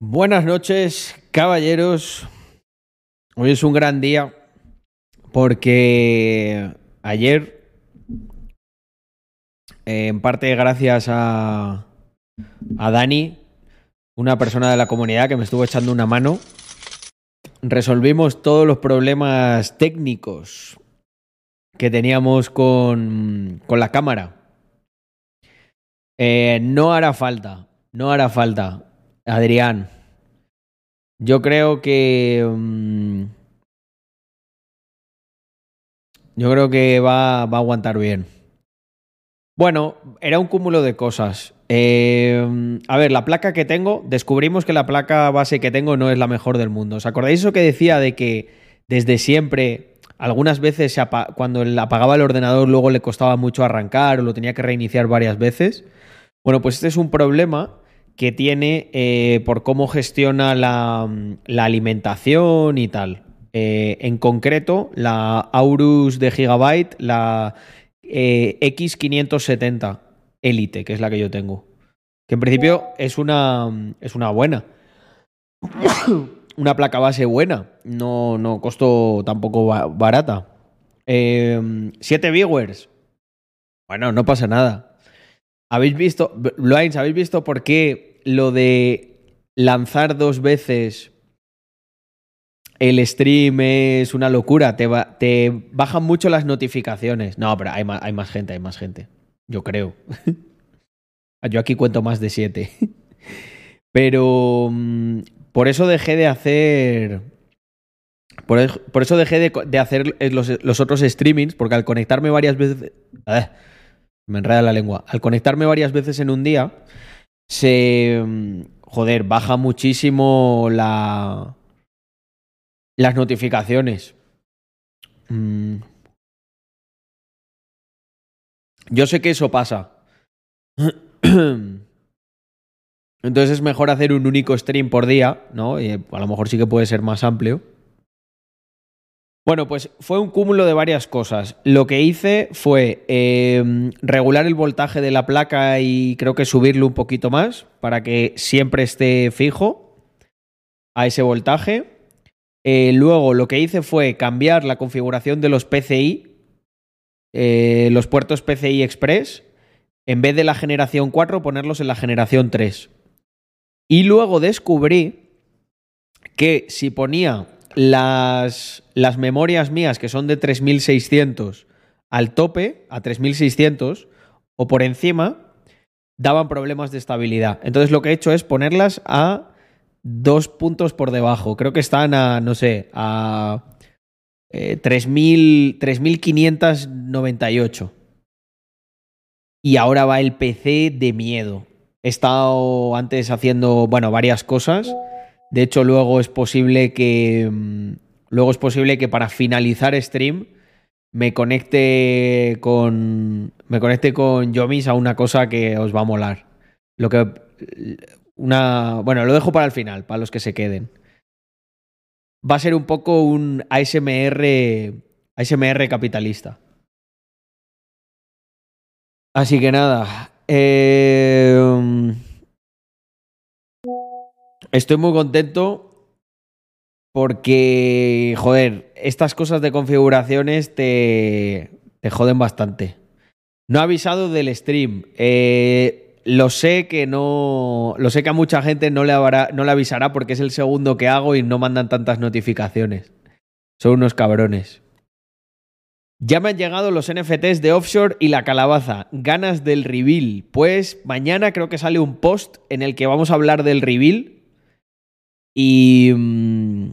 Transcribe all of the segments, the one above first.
Buenas noches, caballeros. Hoy es un gran día porque ayer, en parte gracias a, a Dani, una persona de la comunidad que me estuvo echando una mano, resolvimos todos los problemas técnicos que teníamos con, con la cámara. Eh, no hará falta, no hará falta. Adrián, yo creo que... mm, yo creo que va, va a aguantar bien. Bueno, era un cúmulo de cosas. Eh, a ver, la placa que tengo, descubrimos que la placa base que tengo no es la mejor del mundo. ¿Os acordáis eso que decía de que desde siempre, algunas veces cuando apagaba el ordenador luego le costaba mucho arrancar o lo tenía que reiniciar varias veces? Bueno, pues este es un problema que tiene eh, por cómo gestiona la, alimentación y tal. Eh, en concreto, la Aurus de Gigabyte, la eh, X570 Elite, que es la que yo tengo. Que en principio es una, es una buena. una placa base buena. No, no costó tampoco ba- barata. 7 viewers. Bueno, no pasa nada. ¿Habéis visto, Blinds, ¿habéis visto por qué lo de lanzar dos veces el stream es una locura? Te, ba- te bajan mucho las notificaciones. No, pero hay más, gente, hay más gente. Yo creo. Yo aquí cuento más de siete. Pero mm, por eso dejé de hacer. Por, por eso dejé de, hacer eh, los, otros streamings, porque al conectarme varias veces. ¡Ah! me enreda la lengua. Al conectarme varias veces en un día, se. mm, Joder, baja muchísimo la. Las notificaciones. Mm. Yo sé que eso pasa. Entonces es mejor hacer un único stream por día, ¿no? Y, eh, a lo mejor sí que puede ser más amplio. Bueno, pues fue un cúmulo de varias cosas. Lo que hice fue eh, regular el voltaje de la placa y creo que subirlo un poquito más para que siempre esté fijo a ese voltaje. Eh, luego lo que hice fue cambiar la configuración de los PCI, eh, los puertos PCI Express, en vez de la generación 4 ponerlos en la generación 3. Y luego descubrí que si ponía las, las memorias mías, que son de 3600, al tope, a 3600, o por encima, daban problemas de estabilidad. Entonces lo que he hecho es ponerlas a dos puntos por debajo. Creo que están a, no sé, a eh, 3000 3598. Y ahora va el PC de miedo. He estado antes haciendo, bueno, varias cosas. De hecho, luego es posible que. mm, Luego es posible que para finalizar stream me conecte con. Me conecte con Yomis a una cosa que os va a molar. Lo que. Una. Bueno, lo dejo para el final, para los que se queden. Va a ser un poco un ASMR. ASMR capitalista. Así que nada. eh, estoy muy contento porque, joder, estas cosas de configuraciones te, te joden bastante. No he avisado del stream. Eh, lo sé que no. Lo sé que a mucha gente no le, no le avisará porque es el segundo que hago y no mandan tantas notificaciones. Son unos cabrones. Ya me han llegado los NFTs de Offshore y la calabaza. Ganas del reveal. Pues mañana creo que sale un post en el que vamos a hablar del reveal. Y. mm,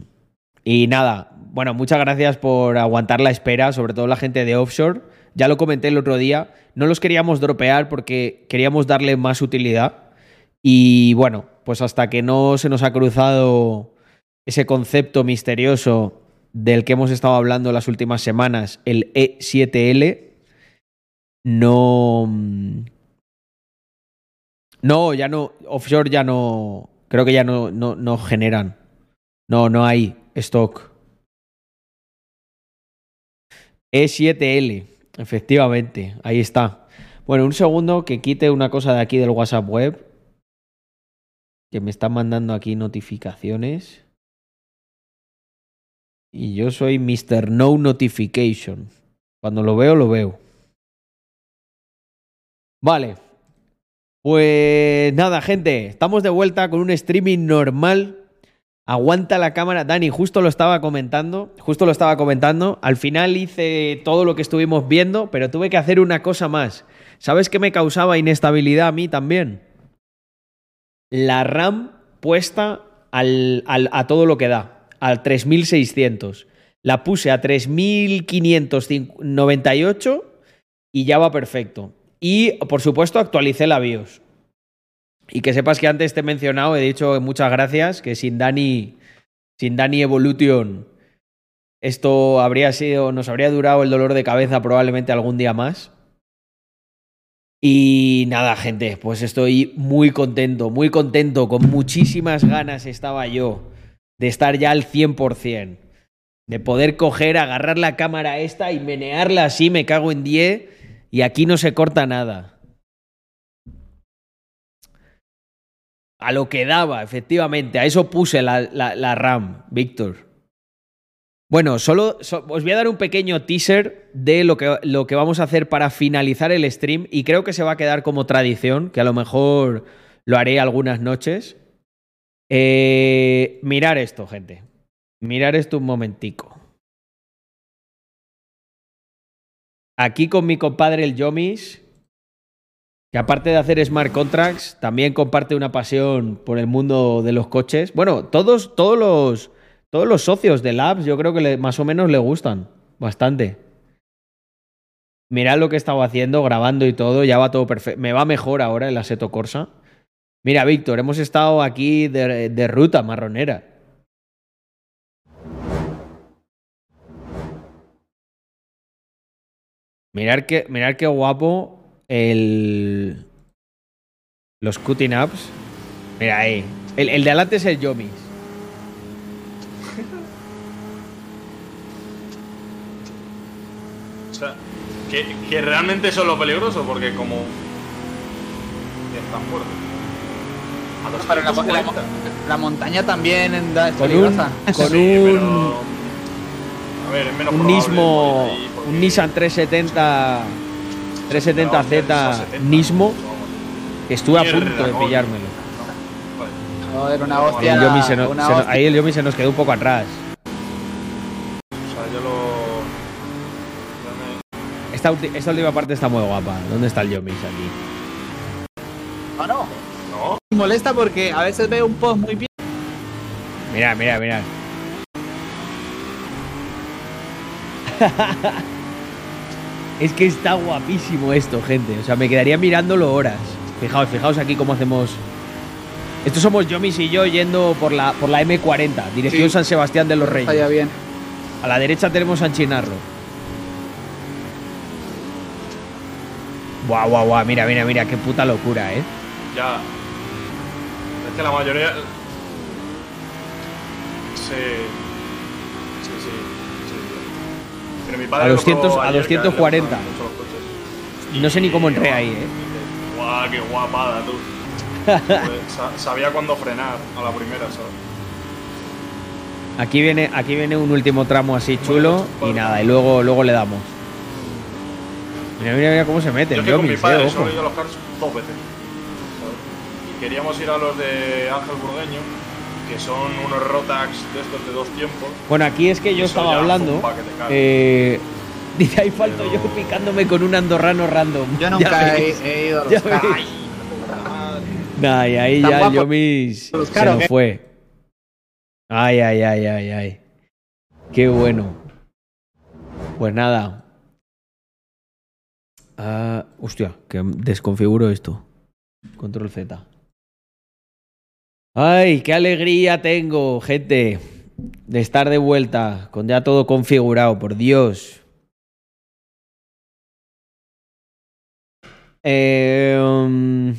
Y nada. Bueno, muchas gracias por aguantar la espera, sobre todo la gente de Offshore. Ya lo comenté el otro día. No los queríamos dropear porque queríamos darle más utilidad. Y bueno, pues hasta que no se nos ha cruzado ese concepto misterioso del que hemos estado hablando las últimas semanas, el E7L, no... No, ya no, offshore ya no, creo que ya no, no, no generan. No, no hay stock. E7L, efectivamente, ahí está. Bueno, un segundo que quite una cosa de aquí del WhatsApp web. que me están mandando aquí notificaciones. Y yo soy Mr. No Notification. Cuando lo veo, lo veo. Vale. Pues nada, gente. Estamos de vuelta con un streaming normal. Aguanta la cámara. Dani, justo lo estaba comentando. Justo lo estaba comentando. Al final hice todo lo que estuvimos viendo, pero tuve que hacer una cosa más. ¿Sabes qué me causaba inestabilidad a mí también? La RAM puesta a todo lo que da, al 3600. La puse a 3598 y ya va perfecto. Y por supuesto actualicé la BIOS. Y que sepas que antes te he mencionado, he dicho muchas gracias, que sin Dani, sin Dani Evolution, esto habría sido, nos habría durado el dolor de cabeza probablemente algún día más. Y nada, gente, pues estoy muy contento, muy contento, con muchísimas ganas estaba yo de estar ya al 100%, de poder coger, agarrar la cámara esta y menearla así, me cago en 10, y aquí no se corta nada. A lo que daba, efectivamente, a eso puse la, la, RAM, Víctor. Bueno, solo so, os voy a dar un pequeño teaser de lo que, lo que vamos a hacer para finalizar el stream y creo que se va a quedar como tradición, que a lo mejor lo haré algunas noches. Eh, mirar esto, gente. Mirar esto un momentico. Aquí con mi compadre el Yomis, que aparte de hacer smart contracts, también comparte una pasión por el mundo de los coches. Bueno, todos, todos los todos los socios de Labs yo creo que más o menos le gustan bastante. Mirad lo que he estado haciendo, grabando y todo, ya va todo perfecto. Me va mejor ahora el Aseto Corsa. Mira, Víctor, hemos estado aquí de ruta marronera. Mirar qué, mirar qué guapo el. Los cutting ups. Mira ahí. El, el de adelante es el Yomis. O sea, que, que realmente eso es lo peligroso, porque como. Es tan fuerte. A Pero la, 240. la- la montaña también da- es Con un, peligrosa. con Sí, un, pero- A ver, es menos un probable un Nissan 370, No, 370Z 370, Nismo, que estuve a punto de pillármelo. Joder, una hostia. el Yomi se nos- una se nos- hostia. ahí el Yomi se nos quedó un poco atrás. O sea, yo lo. ya me- Esta, esta última parte está muy guapa. ¿Dónde está el Yomis aquí? Ah, no. No, Me molesta porque a veces veo un post muy bien. Mira, mira, mira. es que está guapísimo esto, gente. O sea, me quedaría mirándolo horas. Fijaos, fijaos aquí cómo hacemos. Estos somos Yomis y yo yendo por la, por la M40, dirección Sí. San Sebastián de los Está Reyes. ya bien. A la derecha tenemos San Chinarro. Guau, guau, guau. Mira, mira, mira. Qué puta locura, ¿eh? ya. Es que la mayoría. Sí, sí. sí. Pero mi padre A lo 200 probó a ayer, que le 240. gustan mucho los coches. No sé ni cómo entré ahí, ¿eh? Guau, qué guapada, tú. Sa- sabía cuándo frenar a la primera, ¿sabes? Aquí viene, aquí viene un último tramo así chulo y nada, y luego, luego le damos. Mira, mira, mira cómo se mete Yo es que con mi padre solo he ido a los cars dos veces. ¿sabes? Y queríamos ir a los de Ángel Burgueño, que son unos Rotax de estos de dos tiempos. Bueno, aquí es que yo estaba hablando. eh, dice, ahí falto Pero- yo picándome con un andorrano random. Yo Ya nunca he, he ido a los Ya cars. veis. Nah, y ahí Tan ya. Yomis Los se nos ¿eh? fue. Ay, ay, ay, ay, ay. Qué bueno. Pues nada. Ah, hostia, que desconfiguro esto. Control Z. Ay, qué alegría tengo, gente, de estar de vuelta con ya todo configurado, por Dios. Um,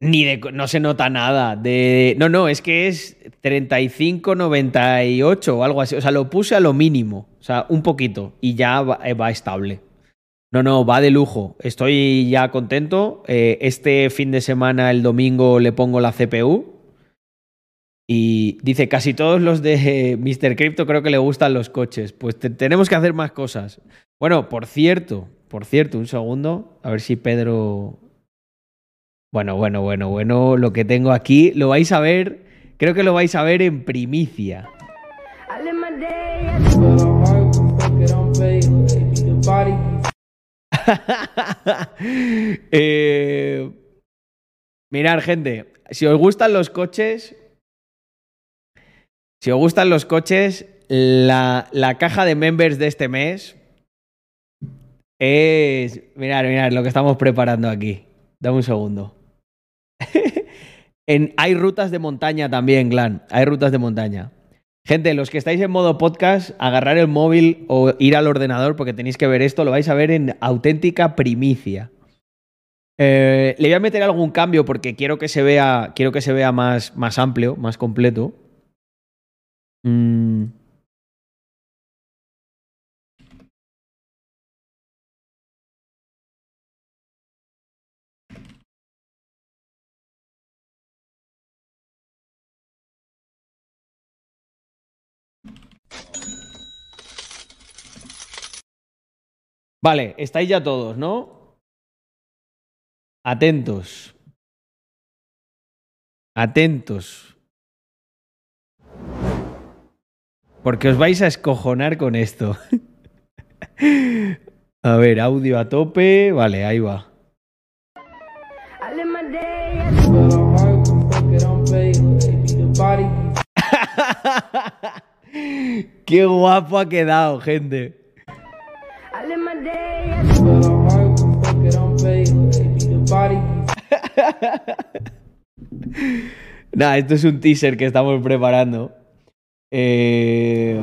ni de. No se nota nada. De, no, no, es que es 35,98 o algo así. O sea, lo puse a lo mínimo. O sea, un poquito. Y ya va, eh, va estable. No, no, va de lujo. Estoy ya contento. Eh, este fin de semana, el domingo, le pongo la CPU. Y dice, casi todos los de Mr. Crypto creo que le gustan los coches. Pues te- tenemos que hacer más cosas. Bueno, por cierto, por cierto, un segundo. A ver si Pedro... Bueno, bueno, bueno, bueno, lo que tengo aquí lo vais a ver, creo que lo vais a ver en primicia. eh, mirad, gente, si os gustan los coches, si os gustan los coches, la, la caja de members de este mes es... Mirad, mirad lo que estamos preparando aquí. Dame un segundo. hay rutas de montaña también, Glan. Hay rutas de montaña. Gente, los que estáis en modo podcast, agarrar el móvil o ir al ordenador porque tenéis que ver esto, lo vais a ver en auténtica primicia. Eh, le voy a meter algún cambio porque quiero que se vea, quiero que se vea más, más amplio, más completo. Mm. Vale, estáis ya todos, ¿no? Atentos. Atentos. Porque os vais a escojonar con esto. a ver, audio a tope. Vale, ahí va. Qué guapo ha quedado, gente. Nada, esto es un teaser que estamos preparando. Eh,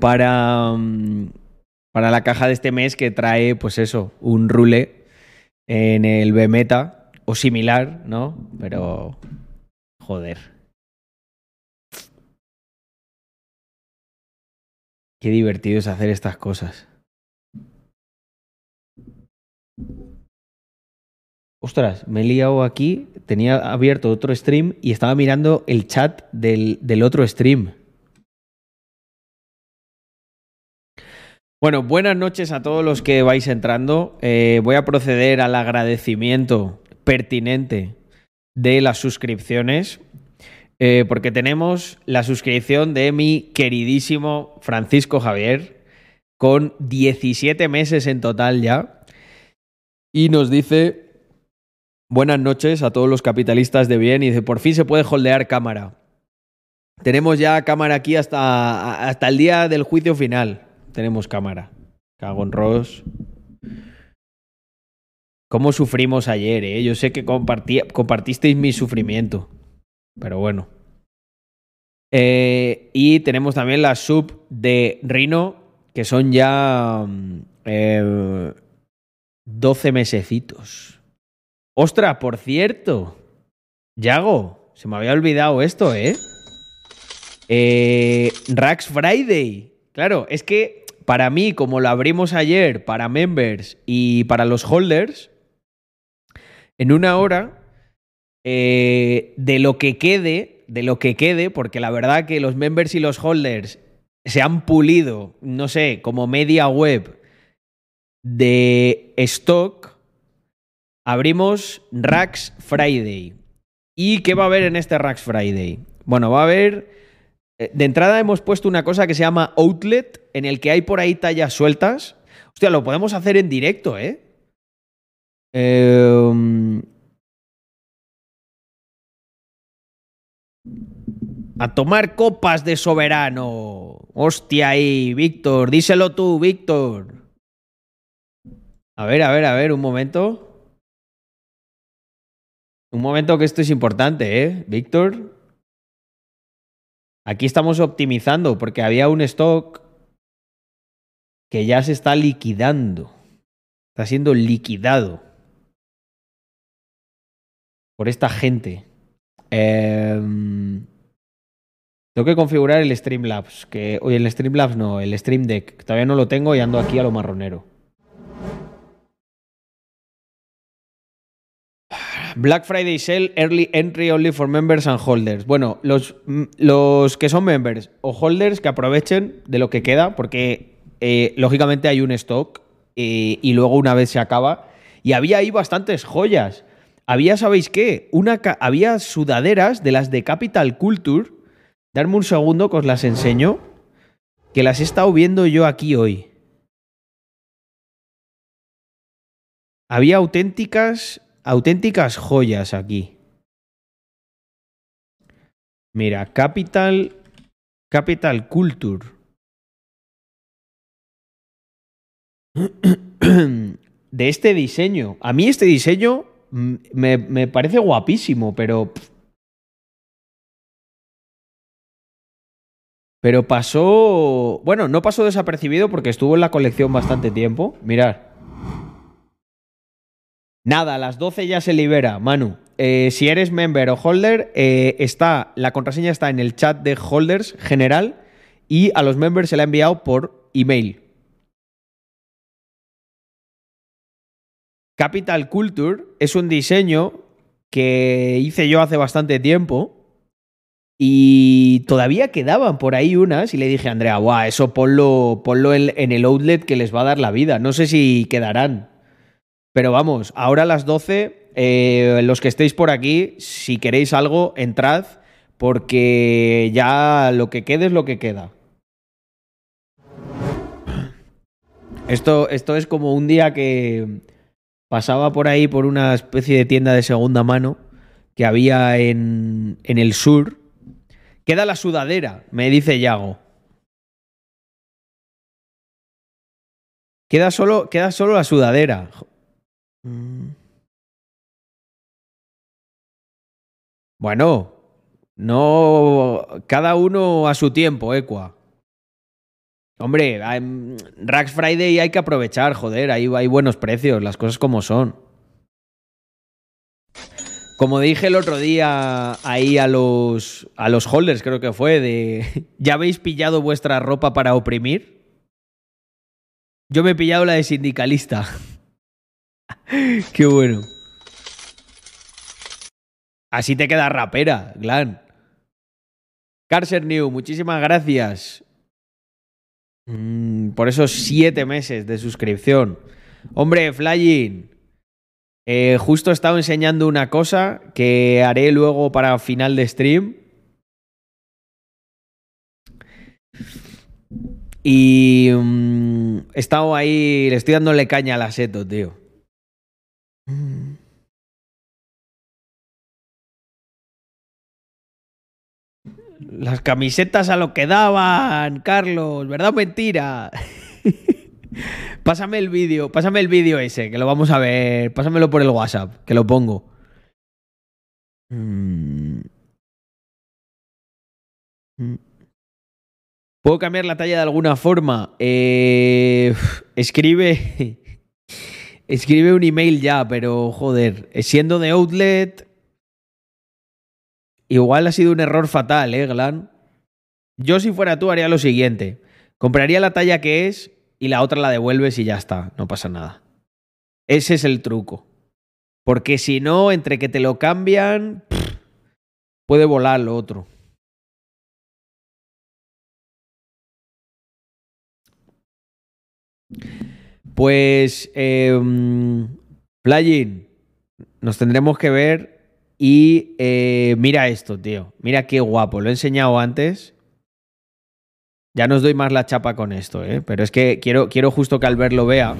para, mm, para la caja de este mes que trae, pues eso, un rule en el B-Meta o similar, ¿no? Pero, joder. Qué divertido es hacer estas cosas. Ostras, me he liado aquí. Tenía abierto otro stream y estaba mirando el chat del, del otro stream. Bueno, buenas noches a todos los que vais entrando. Eh, voy a proceder al agradecimiento pertinente de las suscripciones. Eh, porque tenemos la suscripción de mi queridísimo Francisco Javier, con 17 meses en total ya. Y nos dice, buenas noches a todos los capitalistas de bien, y dice, por fin se puede holdear cámara. Tenemos ya cámara aquí hasta, hasta el día del juicio final. Tenemos cámara. Cago en Ross. ¿Cómo sufrimos ayer, eh? Yo sé que compartí- compartisteis mi sufrimiento. Pero bueno. Eh, y tenemos también la sub de Rino, que son ya mm, eh, 12 mesecitos. Ostras, por cierto. Yago, se me había olvidado esto, ¿eh? Eh, Rax Friday. Claro, es que para mí, como lo abrimos ayer para members y para los holders, en una hora, eh, de lo que quede, de lo que quede, porque la verdad que los members y los holders se han pulido, no sé, como media web de stock, abrimos Rax Friday. ¿Y qué va a haber en este Rax Friday? Bueno, va a haber... eh, De entrada hemos puesto una cosa que se llama Outlet, en el que hay por ahí tallas sueltas. Hostia, lo podemos hacer en directo, ¿eh? Eh, A tomar copas de soberano. Hostia ahí, Víctor. Díselo tú, Víctor. A ver, a ver, a ver, un momento. Un momento que esto es importante, ¿eh? Víctor. Aquí estamos optimizando porque había un stock que ya se está liquidando. Está siendo liquidado por esta gente. Em, Tengo que configurar el Streamlabs, que oye, el Streamlabs no, el Stream Deck, todavía no lo tengo y ando aquí a lo marronero. Black Friday Sale Early Entry Only for Members and Holders. Bueno, los, mm, los que son members o holders que aprovechen de lo que queda, porque eh, lógicamente hay un stock eh, y luego una vez se acaba. Y había ahí bastantes joyas. Había, ¿sabéis qué? Una había sudaderas de las de Capital Culture. Darme un segundo que os las enseño. Que las he estado viendo yo aquí hoy. Había auténticas, auténticas joyas aquí. Mira, Capital, Capital Culture. De este diseño. A mí este diseño me, me parece guapísimo, pero... Pero pasó... Bueno, no pasó desapercibido porque estuvo en la colección bastante tiempo. Mirad. Nada, a las 12 ya se libera, Manu. Eh, si eres member o holder, eh, está, la contraseña está en el chat de holders general y a los members se la ha enviado por email. Capital Culture es un diseño que hice yo hace bastante tiempo y todavía quedaban por ahí unas y le dije a Andrea, guau, eso ponlo, ponlo en, en el outlet que les va a dar la vida. No sé si quedarán. Pero vamos, ahora a las 12, eh, los que estéis por aquí, si queréis algo, entrad, porque ya lo que quede es lo que queda. Esto, esto es como un día que pasaba por ahí por una especie de tienda de segunda mano que había en, en el sur. Queda la sudadera, me dice Yago. Queda solo, queda solo la sudadera. Mm. Bueno, no. Cada uno a su tiempo, Equa. Hombre, hay- Rax Friday hay que aprovechar, joder, ahí hay buenos precios, las cosas como son. Como dije el otro día ahí a los, a los holders, creo que fue, de. ¿Ya habéis pillado vuestra ropa para oprimir? Yo me he pillado la de sindicalista. Qué bueno. Así te queda rapera, Glan. Carser New, muchísimas gracias. Mm, por esos siete meses de suscripción. Hombre, Flying. Eh, justo he estado enseñando una cosa que haré luego para final de stream. Y mm, he estado ahí, le estoy dándole caña al aseto, tío. Las camisetas a lo que daban, Carlos, ¿verdad o mentira? pásame el vídeo, pásame el vídeo ese, que lo vamos a ver. Pásamelo por el WhatsApp, que lo pongo. Mm. Mm. ¿Puedo cambiar la talla de alguna forma? Eh, escribe. Escribe un email ya, pero joder, siendo de Outlet. Igual ha sido un error fatal, ¿eh, Glan? Yo, si fuera tú, haría lo siguiente: compraría la talla que es y la otra la devuelves y ya está, no pasa nada. Ese es el truco. Porque si no, entre que te lo cambian, puede volar lo otro. Pues, eh, nos tendremos que ver y eh, mira esto, tío. Mira qué guapo. Lo he enseñado antes. Ya no os doy más la chapa con esto, ¿eh? Pero es que quiero, quiero justo que Albert lo vea.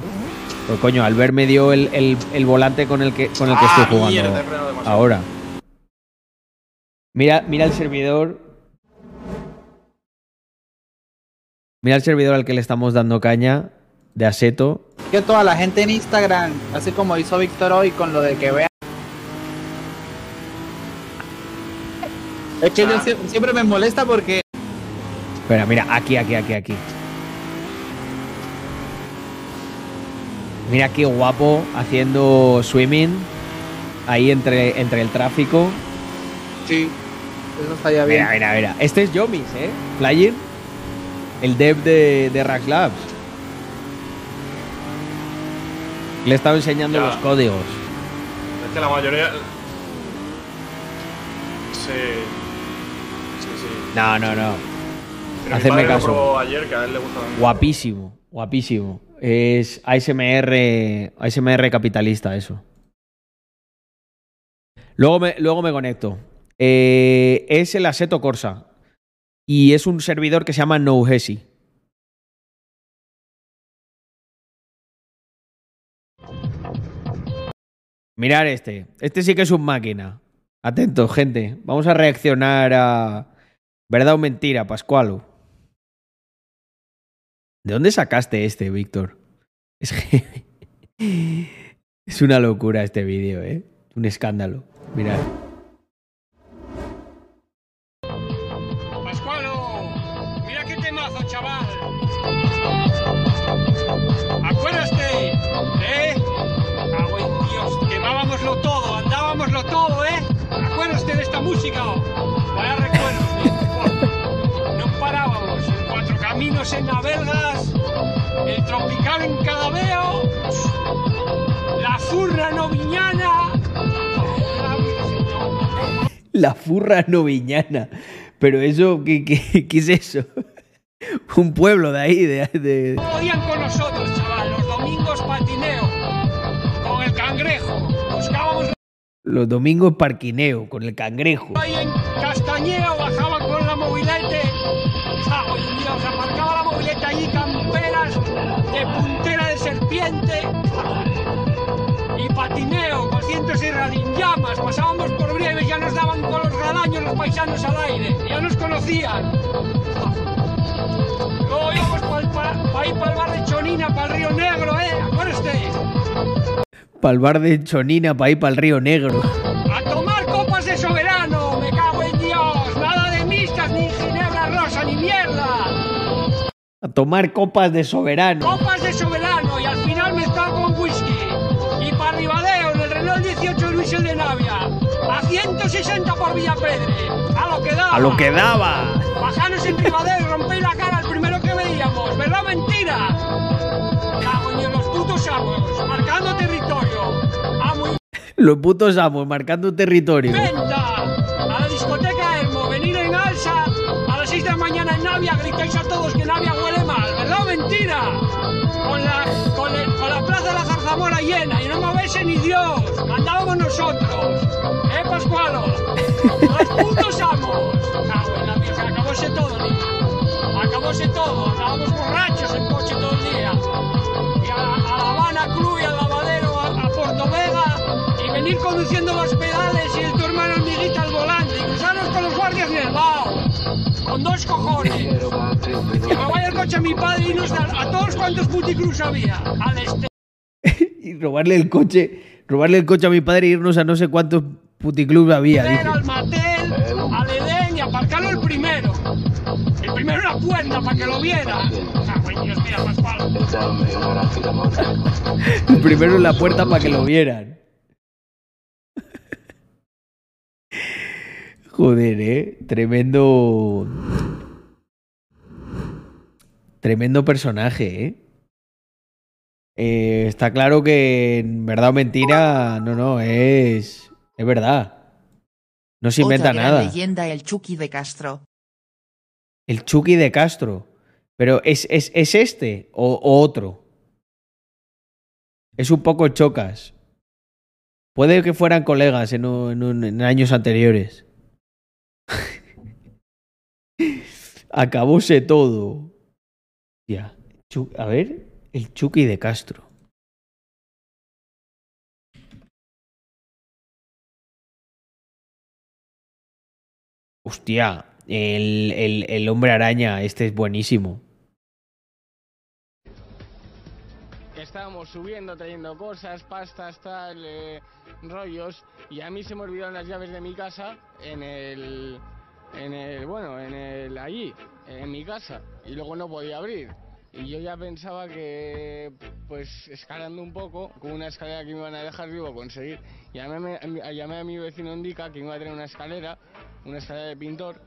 Pues coño, Albert me dio el, el- el volante con el que, con el que Ah, estoy jugando mierda, ahora. Mira, mira el servidor. Mira el servidor al que le estamos dando caña de Aseto. Que toda la gente en Instagram, así como hizo Víctor hoy con lo de que vea. Es que yo sie- siempre me molesta porque Espera, mira, aquí, aquí, aquí, aquí. Mira qué guapo haciendo swimming ahí entre, entre el tráfico. sí, Eso estaría bien. Mira, mira, mira. Este es Yomis, ¿eh? Flying. El dev de, de Rack Labs. Le he estado enseñando Ya. los códigos. Es que la mayoría. Sí. Sí, sí. No, no, no. Mi padre lo caso. ayer, que a él le gusta. Guapísimo, guapísimo. Es ASMR, ASMR capitalista, eso. Luego me, luego me conecto. Eh, es el Aseto Corsa. Y es un servidor que se llama NoHesi. Mirar este. Este sí que es un máquina. Atentos, gente. Vamos a reaccionar a. ¿Verdad o mentira, Pascualo? ¿De dónde sacaste este, Víctor? Es que. Es una locura este vídeo, ¿eh? Un escándalo. Mirad. La furra noviñana. Pero eso, ¿qué, qué, qué es eso? Un pueblo de ahí, de. de- podían con nosotros, chaval. Los domingos patineo. Con el cangrejo. Buscábamos Los domingos parquineo con el cangrejo. ahí en Castañeo. Bajaba con la mobilete. Cago en Dios, aparcaba la mobilete allí, camperas de puntera de serpiente. Y patineo, 206 radín llamas. Pasábamos los paisanos al aire. Ya nos conocían. Luego íbamos para ir para el bar de Chonina, para el Río Negro, ¿eh? Acuérdate. Para el bar de Chonina, para ir para el Río Negro. A tomar copas de soberano, me cago en Dios. Nada de mixtas, ni ginebra rosa, ni mierda. A tomar copas de soberano. Copas de soberano 160 por Villapedre. A lo que daba. A lo que daba. Bajanos en Ribadeo y rompéis la cara al primero que veíamos. ¿Verdad o mentira? Cago en los putos amos. Marcando territorio. Amo y Los putos amos marcando territorio. ¡Venta! Dios, mandábamos nosotros, ¿eh, Pascualo? ¡Los putos amos! Cago en la acabóse todo, niño. Acabóse todo, andábamos borrachos en coche todo el día. Y a, a La Habana Club y al lavadero a, a Portovega y venir conduciendo los pedales y el tu hermano hormiguita al volante y cruzarnos con los guardias en el bao. Con dos cojones. Que vaya el coche a mi padre y irnos a, a todos cuantos puticlubs había. Al este. Y robarle el coche. Robarle el coche a mi padre e irnos a no sé cuántos puticlubs había. dice. al Matel, al Edén y aparcarlo el primero. El primero en la puerta para que lo viera. El primero en la puerta para que lo vieran. Joder, eh. Tremendo. Tremendo personaje, eh. Eh, está claro que en verdad o mentira, no, no, es. Es verdad. No se inventa Otra gran nada. leyenda el Chucky de Castro. El Chucky de Castro. Pero ¿es, es, es este o, o otro? Es un poco chocas. Puede que fueran colegas en, un- en un- en años anteriores. Acabóse todo. Ya. A ver, el Chucky de Castro. Hostia, el, el, el hombre araña, este es buenísimo. Estábamos subiendo, trayendo cosas, pastas, tal, eh, rollos, y a mí se me olvidaron las llaves de mi casa en el, en el, bueno, en el, allí, en mi casa, y luego no podía abrir. Y yo ya pensaba que, pues, escalando un poco, con una escalera que me iban a dejar vivo conseguir. Llamé, a mi- llamé a mi vecino Indica que iba a tener una escalera, una escalera de pintor,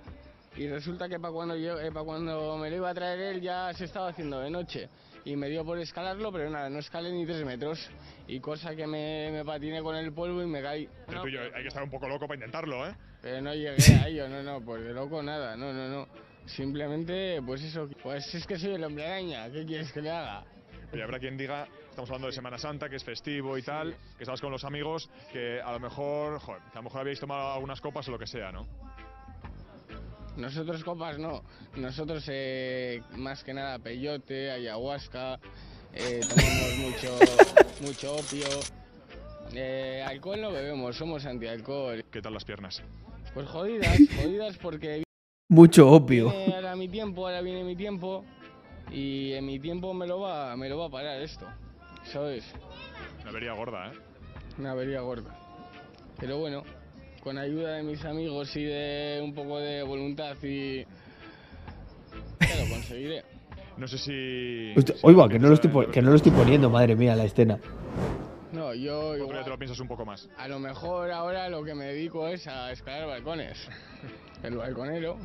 y resulta que para cuando, yo, eh, pa' cuando me lo iba a traer él ya se estaba haciendo de noche. Y me dio por escalarlo, pero nada, no escalé ni tres metros. Y cosa que me, me patiné con el polvo y me caí. Tuyo, hay que estar un poco loco para intentarlo, ¿eh? Pero no llegué a ello, no, no, pues de loco nada, no, no, no. Simplemente, pues eso, pues es que soy el hombre araña, ¿qué quieres que le haga? Oye, habrá quien diga, estamos hablando de Semana Santa, que es festivo y tal, que estabas con los amigos, que a lo mejor, joder, que a lo mejor habéis tomado algunas copas o lo que sea, ¿no? Nosotros copas no, nosotros eh, más que nada peyote, ayahuasca, eh, tomamos mucho, mucho opio. Eh, alcohol no bebemos, somos antialcohol. ¿Qué tal las piernas? Pues jodidas, jodidas porque Mucho opio. viene ahora mi tiempo, ahora viene mi tiempo y en mi tiempo me lo va, me lo va a parar esto, ¿sabes? Una avería gorda, ¿eh? Una avería gorda. Pero bueno, con ayuda de mis amigos y de un poco de voluntad y... Ya lo conseguiré. No sé si... Oiga, que no, lo estoy, que no lo estoy poniendo, madre mía, la escena. No, yo día te igual, lo piensas un poco más. a lo mejor ahora lo que me dedico es a escalar balcones. El balconero.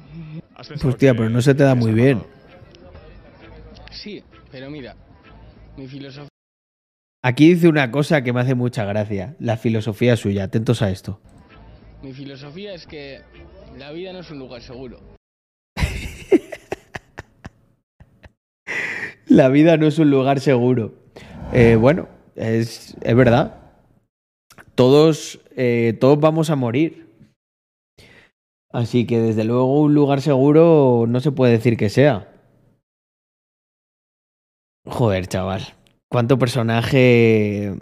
¿Has pensado Hostia, pero no se te da muy bien. Sí, pero mira, mi filosofía Aquí dice una cosa que me hace mucha gracia. La filosofía suya. Atentos a esto. Mi filosofía es que la vida no es un lugar seguro. La vida no es un lugar seguro. Eh, bueno, es, verdad. Todos, eh, todos vamos a morir. Así que desde luego un lugar seguro no se puede decir que sea. Joder, chaval. ¿Cuánto personaje.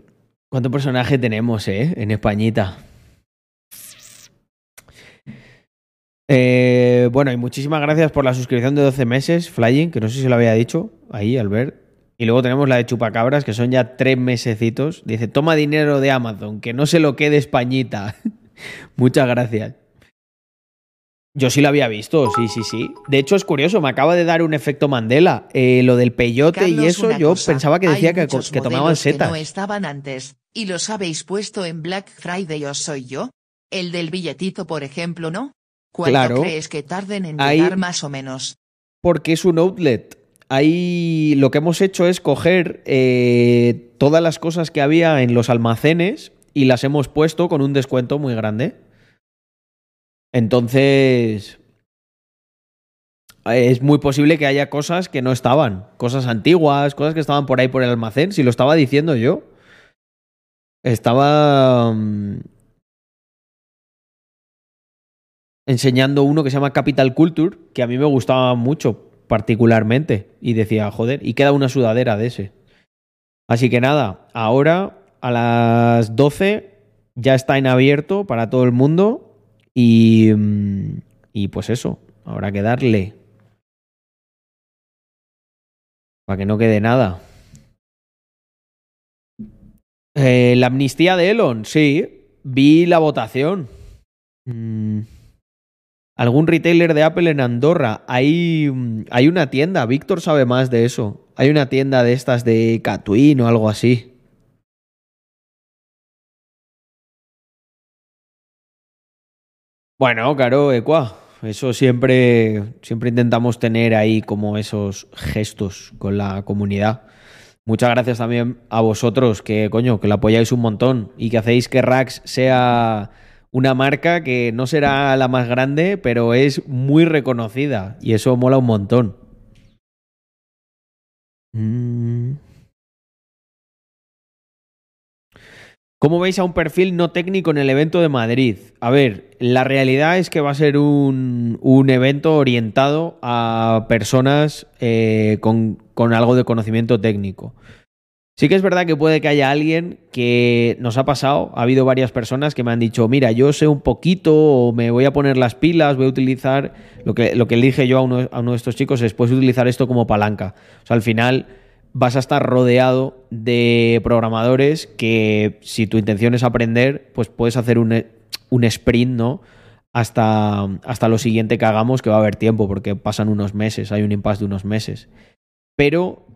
¿Cuánto personaje tenemos, eh? En Españita. Eh, bueno, y muchísimas gracias por la suscripción de 12 meses, Flying, que no sé si lo había dicho ahí, Albert. Y luego tenemos la de Chupacabras, que son ya tres mesecitos. Dice, toma dinero de Amazon, que no se lo quede Españita. Muchas gracias. Yo sí lo había visto, sí, sí, sí. De hecho, es curioso, me acaba de dar un efecto Mandela. Eh, lo del peyote y eso, yo cosa, pensaba que decía que, que tomaban setas. Que no estaban antes, y los habéis puesto en Black Friday os soy yo. El del billetito, por ejemplo, ¿no? ¿Cuánto Claro. crees que tarden en llegar más o menos? Porque es un outlet. Ahí lo que hemos hecho es coger eh, todas las cosas que había en los almacenes y las hemos puesto con un descuento muy grande. Entonces, es muy posible que haya cosas que no estaban, cosas antiguas, cosas que estaban por ahí por el almacén, si lo estaba diciendo yo. Estaba mm, enseñando uno que se llama Capital Culture, que a mí me gustaba mucho particularmente, y decía, joder, y queda una sudadera de ese. Así que nada, ahora a las 12 ya está en abierto para todo el mundo y, mm, y pues eso, habrá que darle. Para que no quede nada. Eh, la amnistía de Elon, sí. Vi la votación. Mm. Algún retailer de Apple en Andorra. Hay, mm, hay una tienda, Víctor sabe más de eso. Hay una tienda de estas de Catwin o algo así. Bueno, claro, Ecua. Eso siempre, siempre intentamos tener ahí como esos gestos con la comunidad. Muchas gracias también a vosotros que, coño, que la apoyáis un montón y que hacéis que Rax sea una marca que no será la más grande, pero es muy reconocida y eso mola un montón. Mm. ¿Cómo veis a un perfil no técnico en el evento de Madrid? A ver, la realidad es que va a ser un, un evento orientado a personas eh, con, con algo de conocimiento técnico. Sí que es verdad que puede que haya alguien que nos ha pasado, ha habido varias personas que me han dicho, mira, yo sé un poquito o me voy a poner las pilas, voy a utilizar, lo que, lo que le dije yo a uno, de estos chicos es, puedes utilizar esto como palanca. O sea, al final vas a estar rodeado de programadores que si tu intención es aprender, pues puedes hacer un, un sprint, ¿no? Hasta, hasta lo siguiente que hagamos, que va a haber tiempo, porque pasan unos meses, hay un impasse de unos meses. Pero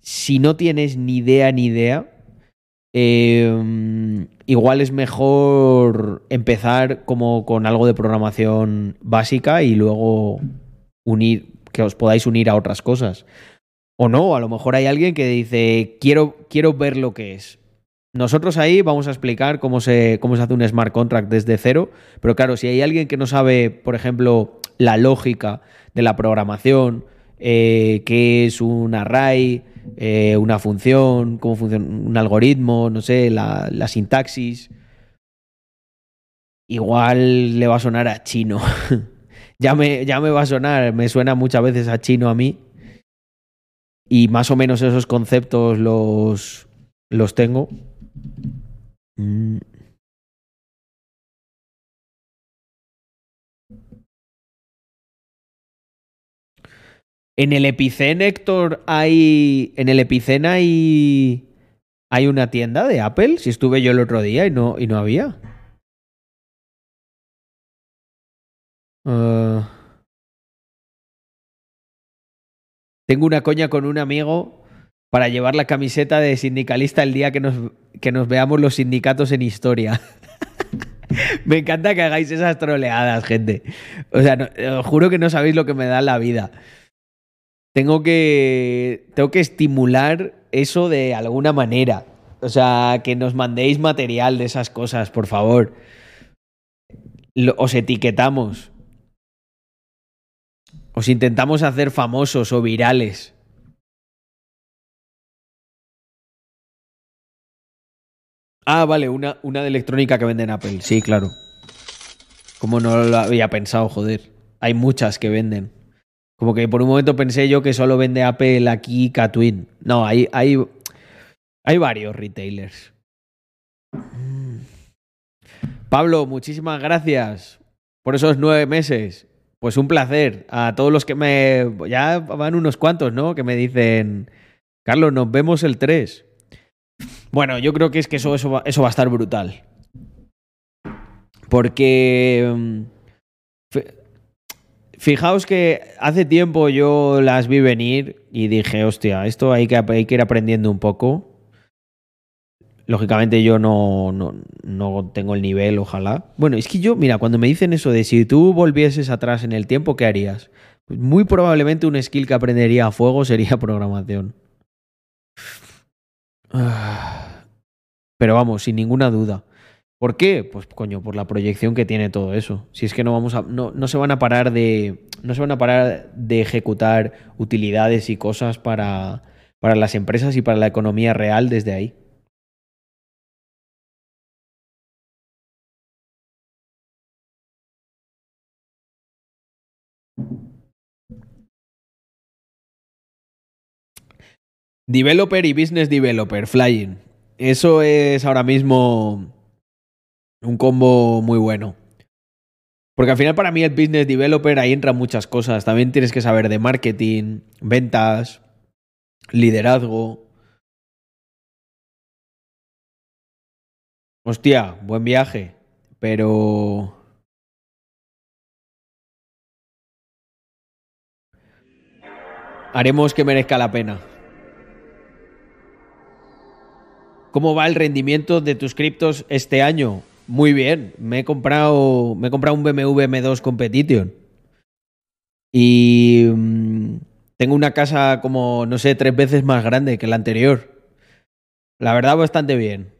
si no tienes ni idea ni idea, eh, igual es mejor empezar como con algo de programación básica y luego unir, que os podáis unir a otras cosas. O no, a lo mejor hay alguien que dice, quiero, quiero ver lo que es. Nosotros ahí vamos a explicar cómo se, cómo se hace un smart contract desde cero, pero claro, si hay alguien que no sabe, por ejemplo, la lógica de la programación, eh, qué es un array, eh, una función, cómo funciona un algoritmo, no sé, la, la sintaxis, igual le va a sonar a chino. ya, me, ya me va a sonar, me suena muchas veces a chino a mí. Y más o menos esos conceptos los, los tengo. En el Epicen, Héctor, hay. En el Epicen hay. Hay una tienda de Apple. Si estuve yo el otro día y no, y no había. Ah. tengo una coña con un amigo para llevar la camiseta de sindicalista el día que nos, que nos veamos los sindicatos en historia. me encanta que hagáis esas troleadas, gente. O sea, os juro que no sabéis lo que me da la vida. Tengo que, tengo que estimular eso de alguna manera. O sea, que nos mandéis material de esas cosas, por favor. Os etiquetamos. Os intentamos hacer famosos o virales. Ah, vale, una, una de electrónica que vende en Apple. Sí, claro. Como no lo había pensado, joder. Hay muchas que venden. Como que por un momento pensé yo que solo vende Apple aquí Catwin. No, hay, hay, hay varios retailers. Mm. Pablo, muchísimas gracias por esos nueve meses. Pues un placer. A todos los que me... Ya van unos cuantos, ¿no? Que me dicen, Carlos, nos vemos el 3. Bueno, yo creo que es que eso, eso, va, eso va a estar brutal. Porque... mm, Fijaos que hace tiempo yo las vi venir y dije, hostia, esto hay que, hay que ir aprendiendo un poco. Lógicamente yo no, no, no tengo el nivel, ojalá. Bueno, es que yo, mira, cuando me dicen eso de si tú volvieses atrás en el tiempo, ¿qué harías? Muy probablemente un skill que aprendería a fuego sería programación. Ah. Pero vamos, sin ninguna duda. ¿Por qué? Pues coño, por la proyección que tiene todo eso. Si es que no vamos a. No, no se van a parar de. No se van a parar de ejecutar utilidades y cosas para, para las empresas y para la economía real desde ahí. Developer y business developer, flying. Eso es ahora mismo un combo muy bueno. Porque al final para mí el business developer ahí entran muchas cosas. También tienes que saber de marketing, ventas, liderazgo. Hostia, buen viaje. Pero... Haremos que merezca la pena. ¿Cómo va el rendimiento de tus criptos este año? Muy bien. Me he comprado, me he comprado un BMW M2 Competition. Y mm, tengo una casa como, no sé, tres veces más grande que la anterior. La verdad, bastante bien.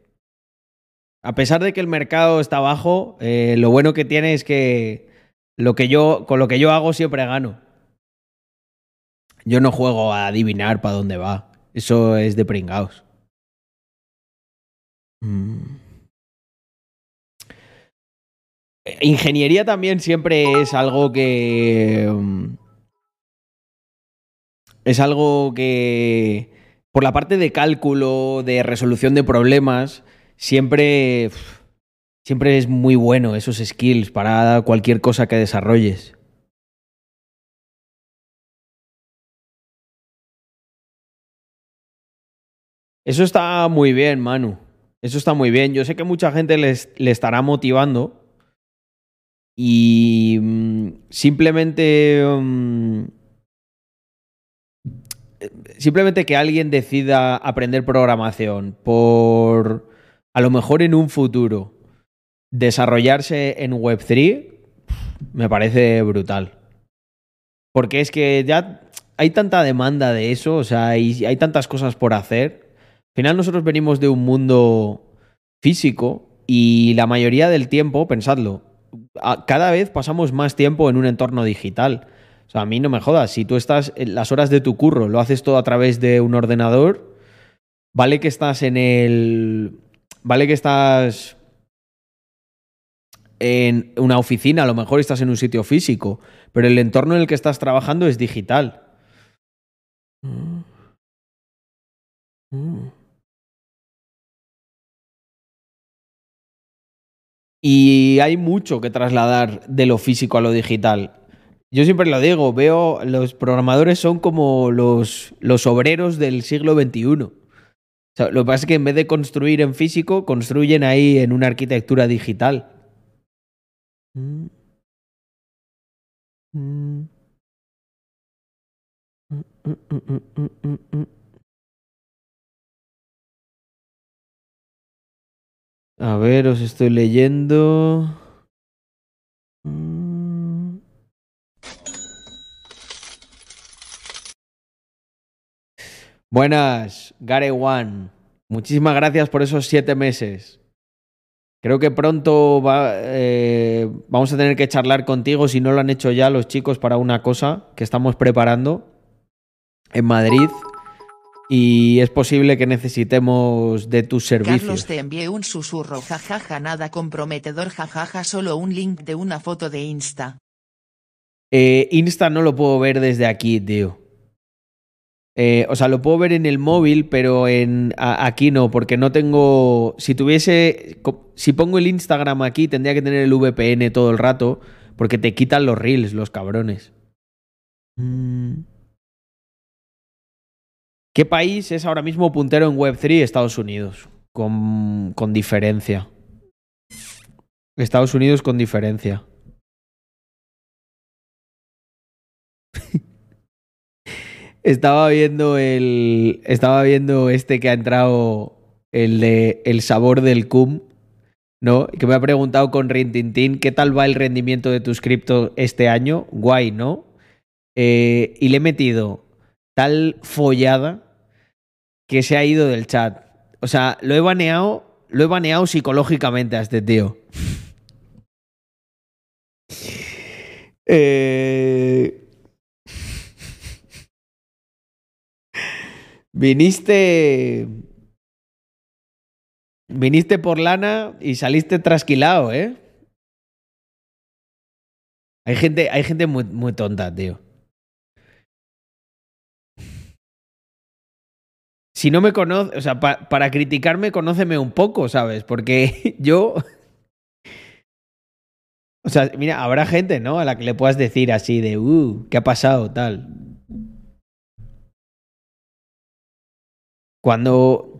A pesar de que el mercado está bajo, eh, lo bueno que tiene es que, lo que yo, con lo que yo hago siempre gano. Yo no juego a adivinar para dónde va. Eso es de pringaos. Mm. Ingeniería también siempre es algo que. mm, Es algo que. Por la parte de cálculo, de resolución de problemas, siempre. Siempre es muy bueno esos skills para cualquier cosa que desarrolles. Eso está muy bien, Manu. Eso está muy bien. Yo sé que mucha gente le estará motivando. Y mm, simplemente. mm, simplemente que alguien decida aprender programación por, a lo mejor en un futuro, desarrollarse en Web3, me parece brutal. Porque es que ya hay tanta demanda de eso, o sea, hay, hay tantas cosas por hacer. Al final nosotros venimos de un mundo físico y la mayoría del tiempo, pensadlo, cada vez pasamos más tiempo en un entorno digital. O sea, a mí no me jodas, si tú estás las horas de tu curro, lo haces todo a través de un ordenador, vale que estás en el... Vale que estás en una oficina, a lo mejor estás en un sitio físico, pero el entorno en el que estás trabajando es digital. Mm. Mm. Y hay mucho que trasladar de lo físico a lo digital. Yo siempre lo digo, veo, los programadores son como los, los obreros del siglo XXI. Lo que pasa es que en vez de construir en físico, construyen ahí en una arquitectura digital. A ver, os estoy leyendo. Mm. Buenas, Gare One. Muchísimas gracias por esos siete meses. Creo que pronto va- eh, vamos a tener que charlar contigo, si no lo han hecho ya los chicos, para una cosa que estamos preparando en Madrid. Y es posible que necesitemos de tus servicios. Carlos te envié un susurro jajaja nada comprometedor jajaja solo un link de una foto de Insta. Eh, Insta no lo puedo ver desde aquí, tío. Eh, o sea, lo puedo ver en el móvil, pero en a- aquí no, porque no tengo. Si tuviese. Si pongo el Instagram aquí, tendría que tener el VPN todo el rato, porque te quitan los reels, los cabrones. Mm. ¿Qué país es ahora mismo puntero en Web3? Estados Unidos. Con, con diferencia. Estados Unidos con diferencia. Estaba viendo el. Estaba viendo este que ha entrado. El de El sabor del cum. ¿No? Que me ha preguntado con Rintintín qué tal va el rendimiento de tus criptos este año. Guay, ¿no? Eh, y le he metido tal follada que se ha ido del chat. O sea, lo he baneado. Lo he baneado psicológicamente a este tío. Eh. Viniste. Viniste por lana y saliste trasquilado, ¿eh? Hay gente, hay gente muy, muy tonta, tío. Si no me conoce, o sea, pa- para criticarme, conóceme un poco, ¿sabes? Porque yo. O sea, mira, habrá gente, ¿no? A la que le puedas decir así de, uh, ¿qué ha pasado? Tal. Cuando.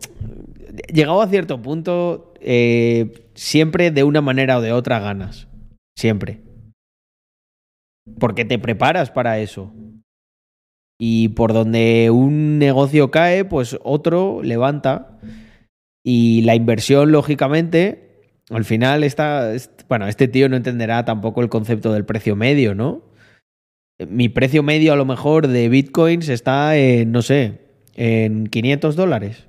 Llegado a cierto punto, eh, siempre de una manera o de otra ganas. Siempre. Porque te preparas para eso. Y por donde un negocio cae, pues otro levanta. Y la inversión, lógicamente, al final está. es- Bueno, este tío no entenderá tampoco el concepto del precio medio, ¿no? Mi precio medio a lo mejor de bitcoins está en, no sé, en 500 dólares.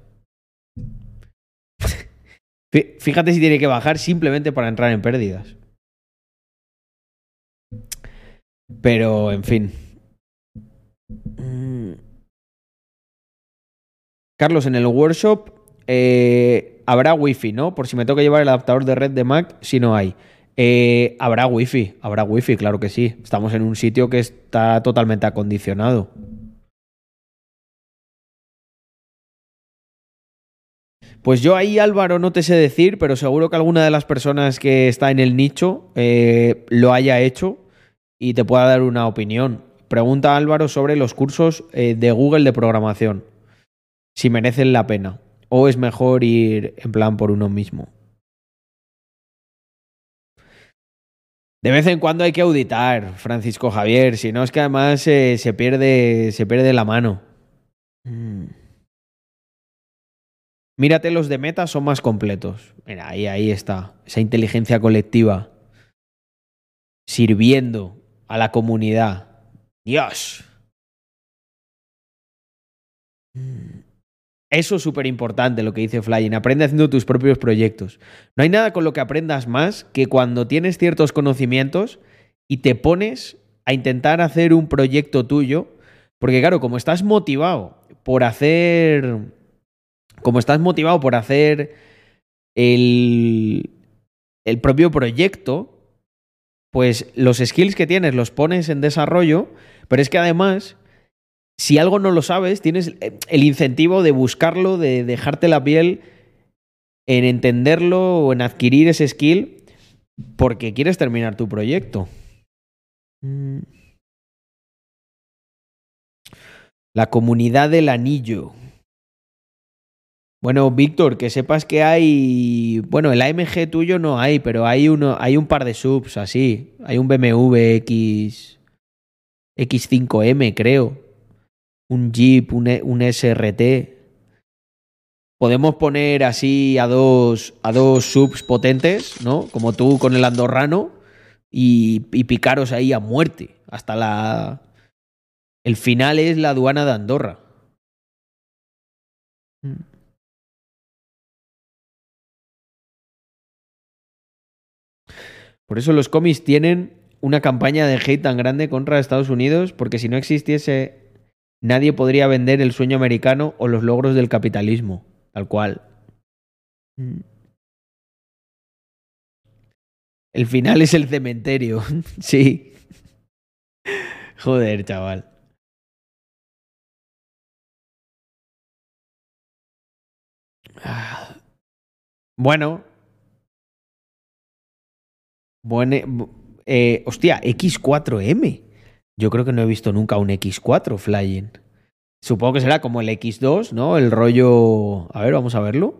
Fí- Fíjate si tiene que bajar simplemente para entrar en pérdidas. Pero, en fin. Mm. Carlos, en el workshop eh, habrá wifi, ¿no? Por si me toca llevar el adaptador de red de Mac, si no hay. Eh, habrá wifi, habrá wifi, claro que sí. Estamos en un sitio que está totalmente acondicionado. Pues yo ahí, Álvaro, no te sé decir, pero seguro que alguna de las personas que está en el nicho eh, lo haya hecho y te pueda dar una opinión. Pregunta Álvaro sobre los cursos eh, de Google de programación. Si merecen la pena. O es mejor ir en plan por uno mismo. De vez en cuando hay que auditar, Francisco Javier. Si no es que además eh, se, pierde, se pierde la mano. Mm. Mírate, los de meta son más completos. Mira, ahí, ahí está. Esa inteligencia colectiva. Sirviendo a la comunidad. Dios. Mm. Eso es súper importante lo que dice Flying. Aprende haciendo tus propios proyectos. No hay nada con lo que aprendas más que cuando tienes ciertos conocimientos y te pones a intentar hacer un proyecto tuyo. Porque claro, como estás motivado por hacer... Como estás motivado por hacer el, el propio proyecto, pues los skills que tienes los pones en desarrollo, pero es que además si algo no lo sabes, tienes el incentivo de buscarlo, de dejarte la piel en entenderlo o en adquirir ese skill porque quieres terminar tu proyecto. Mm. La comunidad del anillo. Bueno, Víctor, que sepas que hay. Bueno, el AMG tuyo no hay, pero hay uno, hay un par de subs así. Hay un BMW X. X5M, creo un Jeep, un, E- un SRT. Podemos poner así a dos, a dos subs potentes, ¿no? Como tú con el andorrano y, y picaros ahí a muerte. Hasta la... El final es la aduana de Andorra. Mm. Por eso los cómics tienen una campaña de hate tan grande contra Estados Unidos, porque si no existiese nadie podría vender el sueño americano o los logros del capitalismo, tal cual. Mm. El final es el cementerio, sí. Joder, chaval. Ah. Bueno. Bueno, eh, hostia, X4M. Yo creo que no he visto nunca un X4 flying. Supongo que será como el X2, ¿no? El rollo... A ver, vamos a verlo.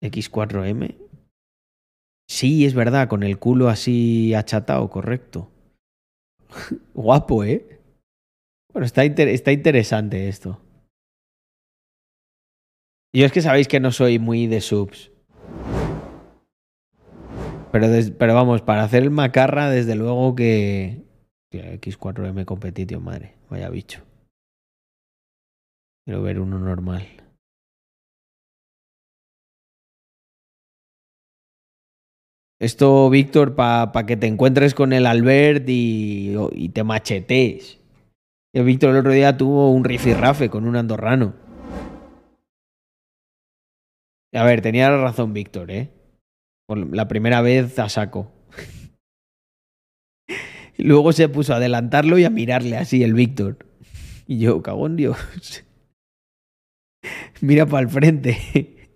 X4M. Sí, es verdad, con el culo así achatado, correcto. Guapo, ¿eh? Bueno, está, está interesante esto. Yo es que sabéis que no soy muy de subs. Pero, pero vamos, para hacer el macarra, desde luego que. Hostia, X4M Competition, madre. Vaya bicho. Quiero ver uno normal. Esto, Víctor, para que te encuentres con el Albert y, y te machetees. El Víctor el otro día tuvo un rifirrafe con un andorrano. A ver, tenía razón Víctor, ¿eh? Por la primera vez a saco. Luego se puso a adelantarlo y a mirarle así el Víctor. Y yo, cagón Dios. Mira para el frente.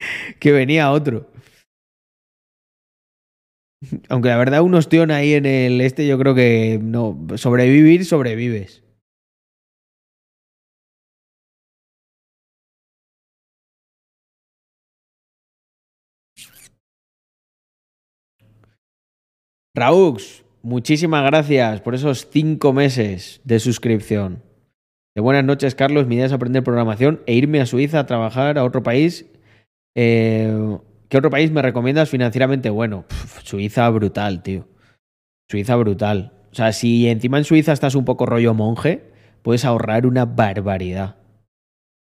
que venía otro. Aunque la verdad, un ostión ahí en el este, yo creo que no. Sobrevivir, sobrevives. Raux, muchísimas gracias por esos cinco meses de suscripción. De buenas noches, Carlos. Mi idea es aprender programación e irme a Suiza a trabajar a otro país. Eh, ¿Qué otro país me recomiendas financieramente bueno? Suiza brutal, tío. Suiza brutal. O sea, si encima en Suiza estás un poco rollo monje, puedes ahorrar una barbaridad.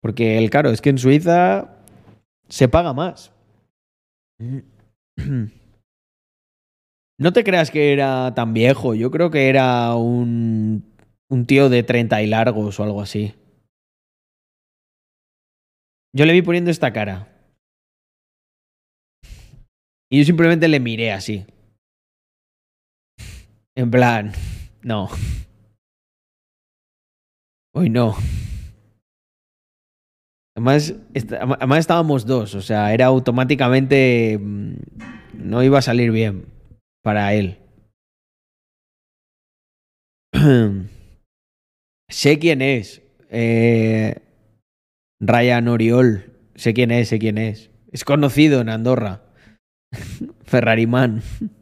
Porque el claro, es que en Suiza se paga más. No te creas que era tan viejo. Yo creo que era un, tío de 30 y largos o algo así. Yo le vi poniendo esta cara. Y yo simplemente le miré así. En plan, no. Hoy no. Además, además estábamos dos, o sea, era automáticamente... mm, No iba a salir bien para él. sé quién es. Eh, Ryan Oriol. Sé quién es, sé quién es. Es conocido en Andorra. Ferrari Man.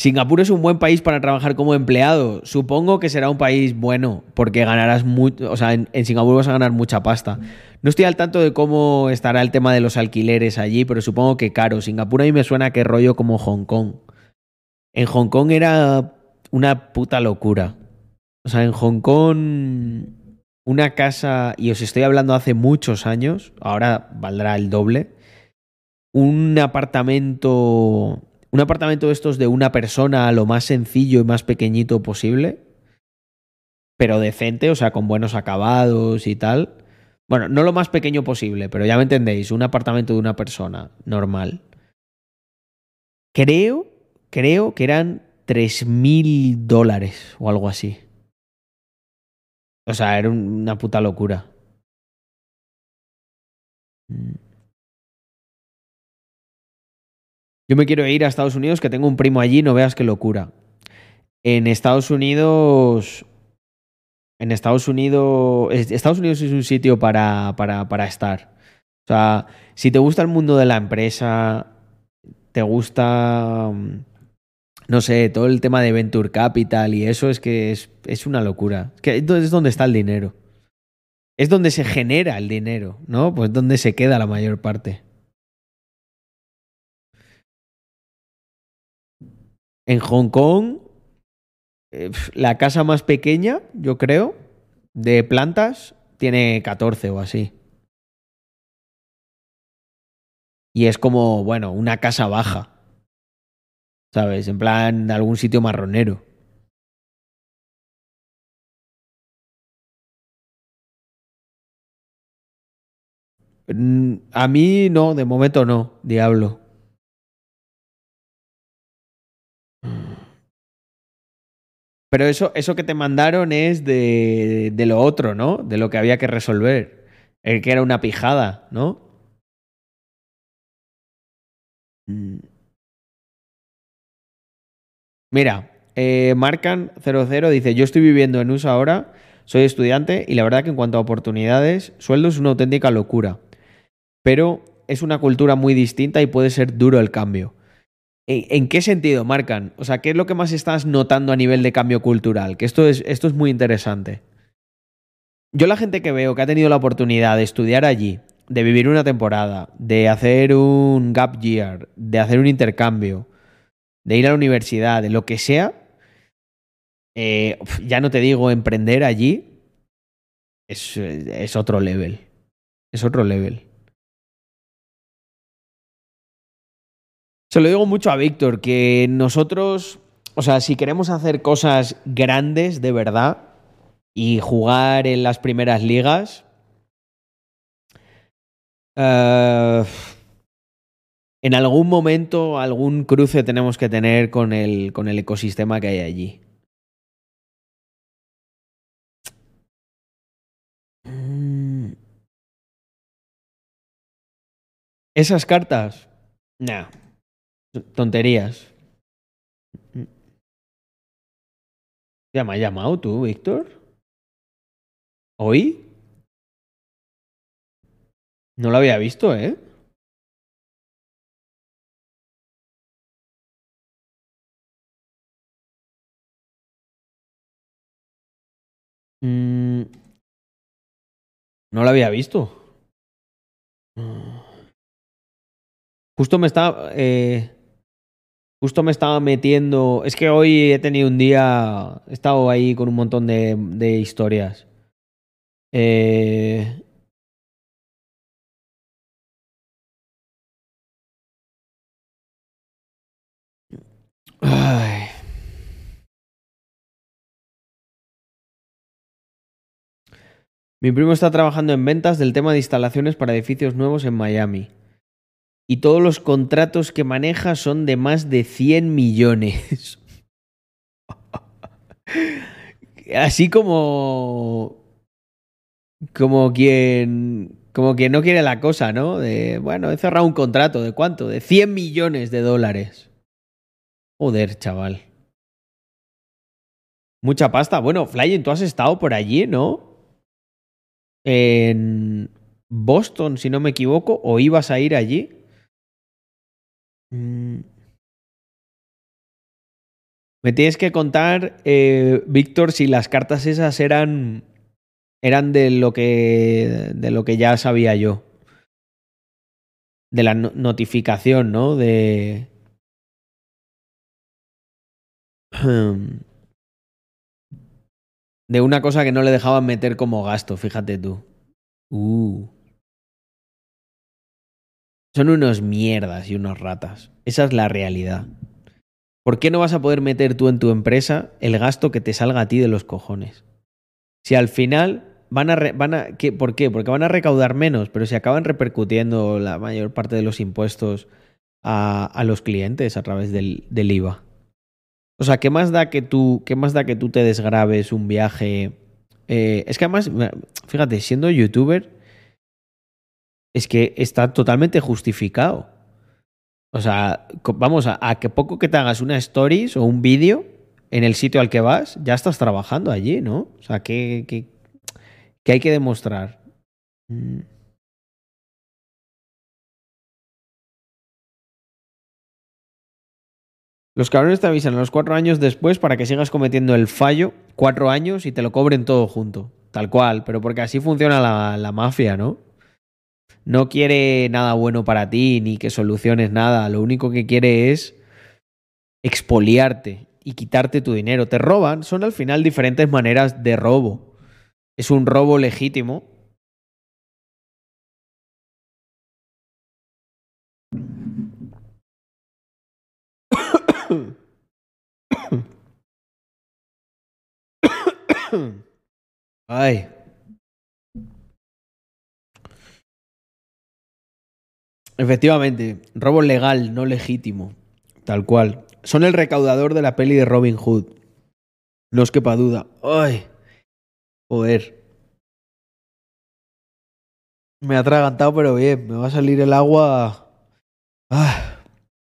Singapur es un buen país para trabajar como empleado. Supongo que será un país bueno, porque ganarás mucho. O sea, en, Singapur vas a ganar mucha pasta. No estoy al tanto de cómo estará el tema de los alquileres allí, pero supongo que caro. Singapur a mí me suena que rollo como Hong Kong. En Hong Kong era una puta locura. O sea, en Hong Kong, una casa, y os estoy hablando hace muchos años, ahora valdrá el doble. Un apartamento. Un apartamento de estos de una persona, lo más sencillo y más pequeñito posible. Pero decente, o sea, con buenos acabados y tal. Bueno, no lo más pequeño posible, pero ya me entendéis, un apartamento de una persona normal. Creo, creo que eran 3.000 dólares o algo así. O sea, era un- una puta locura. Mm. Yo me quiero ir a Estados Unidos, que tengo un primo allí, no veas qué locura. En Estados Unidos. En Estados Unidos. es- Estados Unidos es un sitio para, para, para estar. O sea, si te gusta el mundo de la empresa, te gusta. mm, No sé, todo el tema de Venture Capital y eso es que es, es una locura. Es que es donde está el dinero. Es donde se genera el dinero, ¿no? Pues donde se queda la mayor parte. En Hong Kong, eh, la casa más pequeña, yo creo, de plantas, tiene 14 o así. Y es como, bueno, una casa baja. ¿Sabes? En plan, algún sitio marronero. Mm, A mí no, de momento no, diablo. Pero eso, eso que te mandaron es de, de lo otro, ¿no? De lo que había que resolver. El que era una pijada, ¿no? Mm. Mira, eh, Marcan00 dice: Yo estoy viviendo en USA ahora, soy estudiante y la verdad que en cuanto a oportunidades, sueldo es una auténtica locura. Pero es una cultura muy distinta y puede ser duro el cambio. ¿En, qué sentido, Marcan? O sea, ¿qué es lo que más estás notando a nivel de cambio cultural? Que esto es, esto es muy interesante. Yo la gente que veo que ha tenido la oportunidad de estudiar allí, de vivir una temporada, de hacer un gap year, de hacer un intercambio, de ir a la universidad, de lo que sea, eh, ya no te digo emprender allí, es, es otro level. Es otro level. Lo digo mucho a Víctor, que nosotros, o sea, si queremos hacer cosas grandes de verdad y jugar en las primeras ligas, eh, en algún momento algún cruce tenemos que tener con el, con el ecosistema que hay allí. Mm. Esas cartas, nah, tonterías. ¿Ya me has llamado tú, Víctor? ¿Hoy? No lo había visto, ¿eh? Mm, no lo había visto. Mm. Justo me estaba. eh, justo me estaba metiendo. Es que hoy he tenido un día. He estado ahí con un montón de, historias. Eh, ay. Mi primo está trabajando en ventas del tema de instalaciones para edificios nuevos en Miami. Y todos los contratos que maneja son de más de 100 millones. Así como. Como quien. Como quien no quiere la cosa, ¿no? De, bueno, he cerrado un contrato. ¿De cuánto? De 100 millones de dólares. Joder, chaval. Mucha pasta. Bueno, Flyen, tú has estado por allí, ¿no? En Boston, si no me equivoco, o ibas a ir allí. Mm. Me tienes que contar, eh, Víctor, si las cartas esas eran. eran de lo que. de lo que ya sabía yo. De la no- notificación, ¿no? De. De una cosa que no le dejaban meter como gasto, fíjate tú. Uh. Son unos mierdas y unos ratas. Esa es la realidad. ¿Por qué no vas a poder meter tú en tu empresa el gasto que te salga a ti de los cojones? Si al final van a... van a ¿qué- ¿Por qué? Porque van a recaudar menos, pero si acaban repercutiendo la mayor parte de los impuestos a, a los clientes a través del, IVA. O sea, ¿qué más da que tú, qué más da que tú te desgrabes un viaje? Eh, es que además, fíjate, siendo youtuber, es que está totalmente justificado. O sea, vamos, a, a que poco que te hagas una stories o un vídeo en el sitio al que vas, ya estás trabajando allí, ¿no? O sea, ¿qué, qué, qué hay que demostrar? Mm. Los cabrones te avisan a los cuatro años después para que sigas cometiendo el fallo, cuatro años y te lo cobren todo junto. Tal cual, pero porque así funciona la, la mafia, ¿no? No quiere nada bueno para ti ni que soluciones nada. Lo único que quiere es expoliarte y quitarte tu dinero. Te roban, son al final diferentes maneras de robo. Es un robo legítimo. Ay. Efectivamente, robo legal, no legítimo. Tal cual. Son el recaudador de la peli de Robin Hood. No os quepa duda. Ay. Joder. Me ha atragantado, pero bien. Me va a salir el agua. Ah,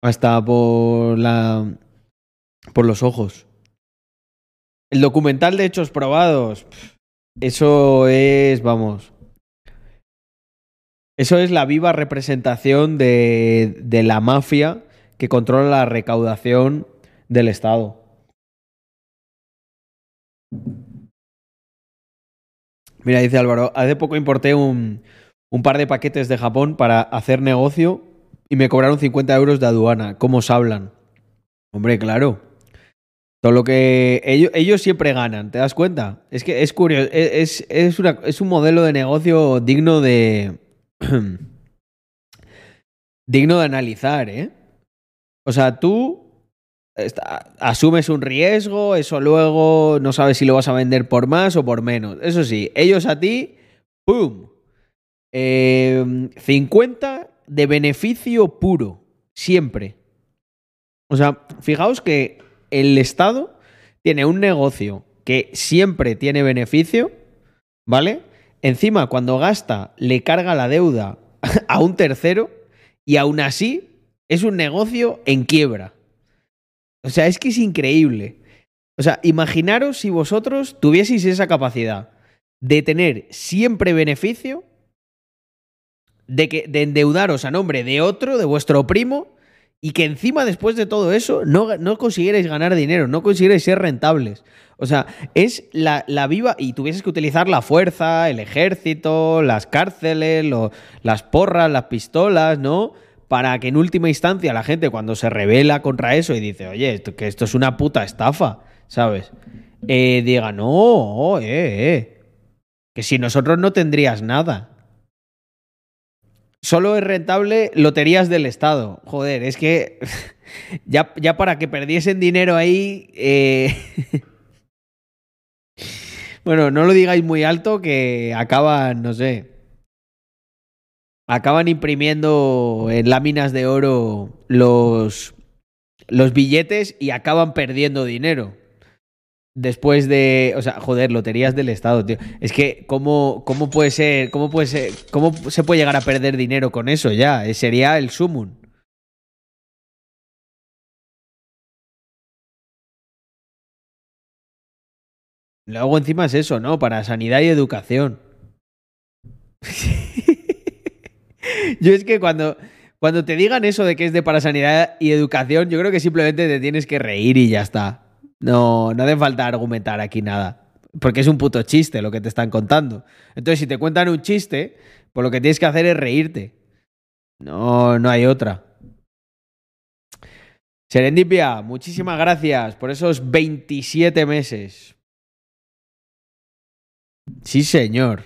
hasta por la. por los ojos. El documental de hechos probados. Eso es. vamos. Eso es la viva representación de, de la mafia que controla la recaudación del Estado. Mira, dice Álvaro, hace poco importé un, un par de paquetes de Japón para hacer negocio y me cobraron 50 euros de aduana. ¿Cómo os hablan? Hombre, claro. Todo lo que ellos, ellos siempre ganan, ¿te das cuenta? Es que es curioso, es, una- es un modelo de negocio digno de... digno de analizar, ¿eh? O sea, tú asumes un riesgo, eso luego no sabes si lo vas a vender por más o por menos. Eso sí, ellos a ti, ¡pum! Eh, 50 de beneficio puro, siempre. O sea, fijaos que el Estado tiene un negocio que siempre tiene beneficio, ¿vale? Encima, cuando gasta, le carga la deuda a un tercero y aún así es un negocio en quiebra. O sea, es que es increíble. O sea, imaginaros si vosotros tuvieseis esa capacidad de tener siempre beneficio, de, que, de endeudaros a nombre de otro, de vuestro primo, y que encima después de todo eso no, no consiguierais ganar dinero, no consiguierais ser rentables. O sea, es la, la viva y tuvieses que utilizar la fuerza, el ejército, las cárceles, las porras, las pistolas, ¿no? Para que en última instancia la gente cuando se revela contra eso y dice, oye, esto, que esto es una puta estafa, ¿sabes? Eh, diga, no, eh, eh, que si nosotros no tendrías nada. Solo es rentable loterías del Estado. Joder, es que ya, ya para que perdiesen dinero ahí... eh, bueno, no lo digáis muy alto que acaban, no sé. Acaban imprimiendo en láminas de oro los, los billetes y acaban perdiendo dinero. Después de. O sea, joder, loterías del Estado, tío. Es que, ¿cómo, cómo puede ser? ¿Cómo puede ser? ¿Cómo se puede llegar a perder dinero con eso ya? Sería el sumum. Luego encima es eso, ¿no? Para sanidad y educación. yo es que cuando, cuando te digan eso de que es de para sanidad y educación, yo creo que simplemente te tienes que reír y ya está. No, no hace falta argumentar aquí nada. Porque es un puto chiste lo que te están contando. Entonces, si te cuentan un chiste, pues lo que tienes que hacer es reírte. No, no hay otra. Serendipia, muchísimas gracias por esos 27 meses. Sí, señor.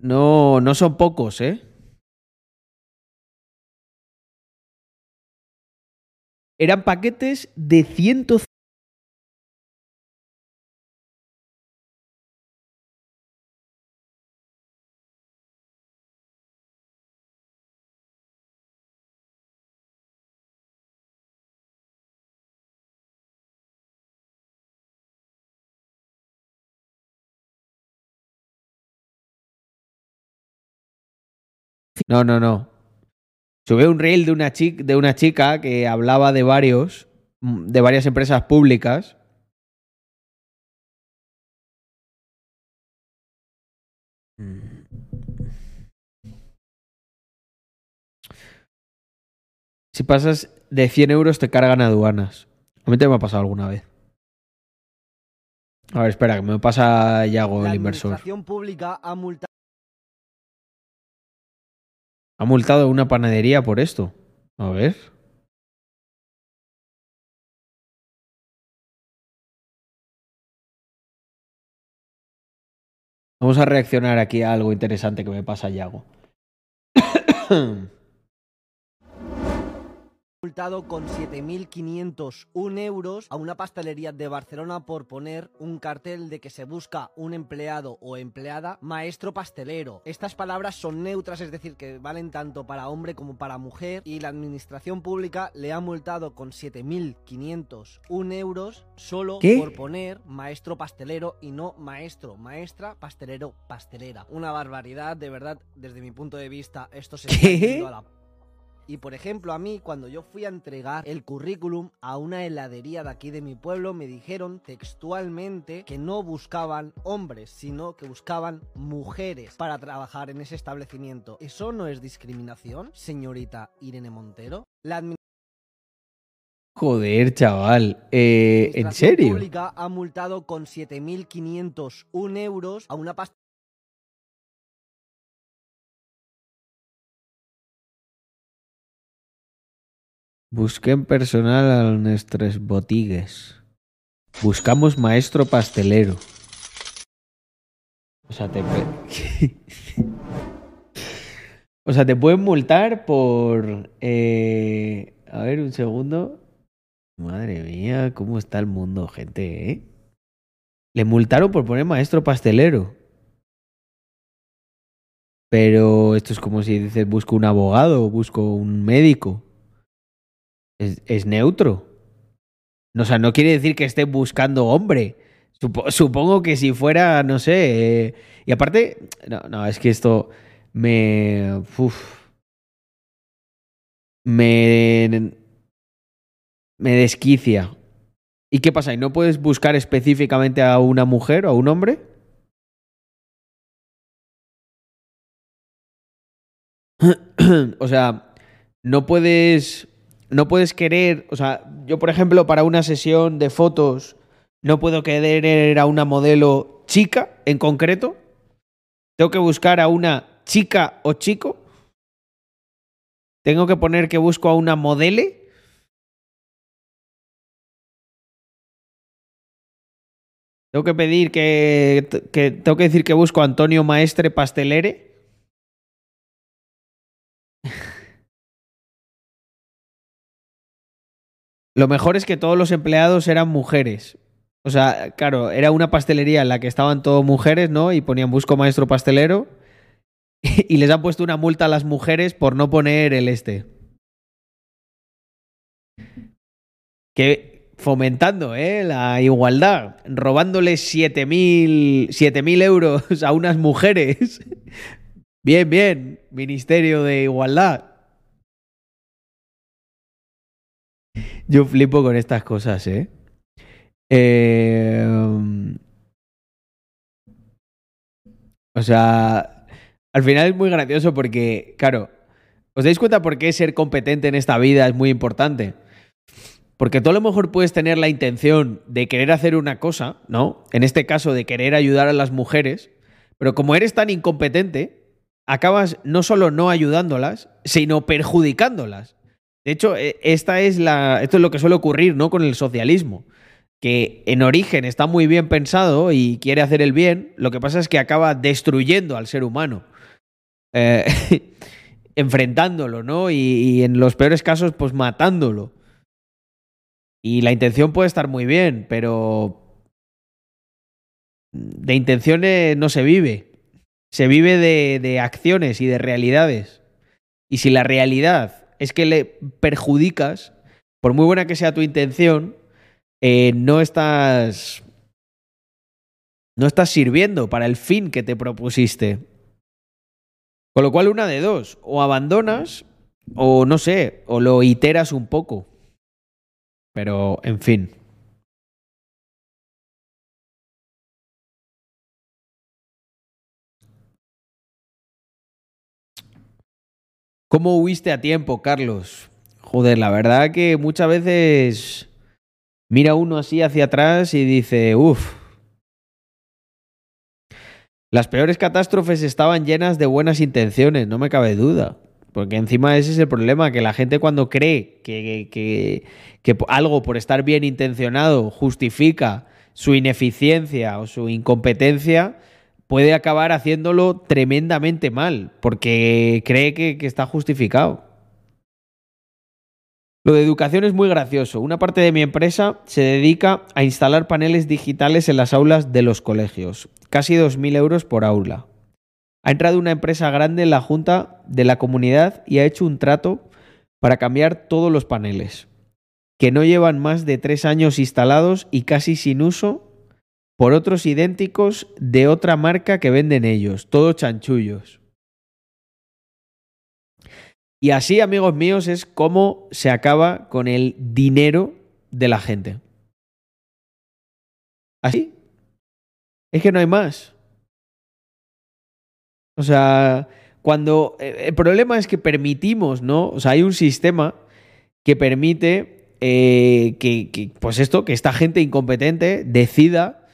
No, no son pocos, ¿eh? Eran paquetes de 100 No, no, no. Subí un reel de una, chica, de una chica que hablaba de varios, mm, de varias empresas públicas. Si pasas de 100 euros te cargan aduanas. A mí te me ha pasado alguna vez. A ver, espera, que me pasa Yago, La el inversor. administración pública ha multado Ha multado una panadería por esto. A ver. Vamos a reaccionar aquí a algo interesante que me pasa Yago. multado con 7.501 euros a una pastelería de Barcelona por poner un cartel de que se busca un empleado o empleada maestro pastelero. Estas palabras son neutras, es decir, que valen tanto para hombre como para mujer y la administración pública le ha multado con 7.501 euros solo ¿Qué? por poner maestro pastelero y no maestro, maestra, pastelero, pastelera. Una barbaridad, de verdad, desde mi punto de vista, esto se está a la y por ejemplo, a mí, cuando yo fui a entregar el currículum a una heladería de aquí de mi pueblo, me dijeron textualmente que no buscaban hombres, sino que buscaban mujeres para trabajar en ese establecimiento. ¿Eso no es discriminación, señorita Irene Montero? La Joder, chaval. Eh, ¿En serio? pública ha multado con 7.501 euros a una pastelería Busquen personal a nuestras botigues. Buscamos maestro pastelero. O sea, te... o sea, te pueden multar por... eh, A ver, un segundo. Madre mía, cómo está el mundo, gente, ¿eh? Le multaron por poner maestro pastelero. Pero esto es como si dices busco un abogado busco un médico. Es, es neutro. No, o sea, no quiere decir que esté buscando hombre. Supo- supongo que si fuera, no sé. eh, y aparte, no, no, es que esto me. me. me desquicia. ¿Y qué pasa? ¿Y no puedes buscar específicamente a una mujer o a un hombre? o sea, no puedes. No puedes querer. O sea, yo, por ejemplo, para una sesión de fotos, no puedo querer a una modelo chica en concreto. Tengo que buscar a una chica o chico. Tengo que poner que busco a una modele. Tengo que pedir que, que tengo que decir que busco a Antonio Maestre Pastelere. Lo mejor es que todos los empleados eran mujeres. O sea, claro, era una pastelería en la que estaban todos mujeres, ¿no? Y ponían busco maestro pastelero. Y les han puesto una multa a las mujeres por no poner el este. Que fomentando, ¿eh? La igualdad. Robándoles 7.000 7.000 euros a unas mujeres. Bien, bien. Ministerio de Igualdad. Yo flipo con estas cosas, ¿eh? Eh, o sea, al final es muy gracioso porque, claro, ¿os dais cuenta por qué ser competente en esta vida es muy importante? Porque tú a lo mejor puedes tener la intención de querer hacer una cosa, ¿no? En este caso, de querer ayudar a las mujeres, pero como eres tan incompetente, acabas no solo no ayudándolas, sino perjudicándolas. De hecho, e- esta es la, esto es lo que suele ocurrir, ¿no? Con el socialismo. Que en origen está muy bien pensado y quiere hacer el bien, lo que pasa es que acaba destruyendo al ser humano. Eh, enfrentándolo, ¿no? Y, en los peores casos, pues matándolo. Y la intención puede estar muy bien, pero de intenciones no se vive. Se vive de acciones y de realidades. Y si la realidad es que le perjudicas, por muy buena que sea tu intención, eh, no estás. No estás sirviendo para el fin que te propusiste. Con lo cual, una de dos. O abandonas, o no sé, o lo iteras un poco. Pero, en fin. ¿Cómo huiste a tiempo, Carlos? Joder, la verdad que muchas veces mira uno así hacia atrás y dice, uff. Las peores catástrofes estaban llenas de buenas intenciones, no me cabe duda. Porque encima ese es el problema, que la gente cuando cree que, que, que algo por estar bien intencionado justifica su ineficiencia o su incompetencia, puede acabar haciéndolo tremendamente mal, porque cree que, está justificado. Lo de educación es muy gracioso. Una parte de mi empresa se dedica a instalar paneles digitales en las aulas de los colegios. Casi 2.000 euros por aula. Ha entrado una empresa grande en la junta de la comunidad y ha hecho un trato para cambiar todos los paneles, que no llevan más de tres años instalados y casi sin uso, por otros idénticos de otra marca que venden ellos, todos chanchullos. Y así, amigos míos, es como se acaba con el dinero de la gente. Así. Es que no hay más. O sea, cuando eh, el problema es que permitimos, ¿no? O sea, hay un sistema que permite eh, que, que, pues esto, que esta gente incompetente decida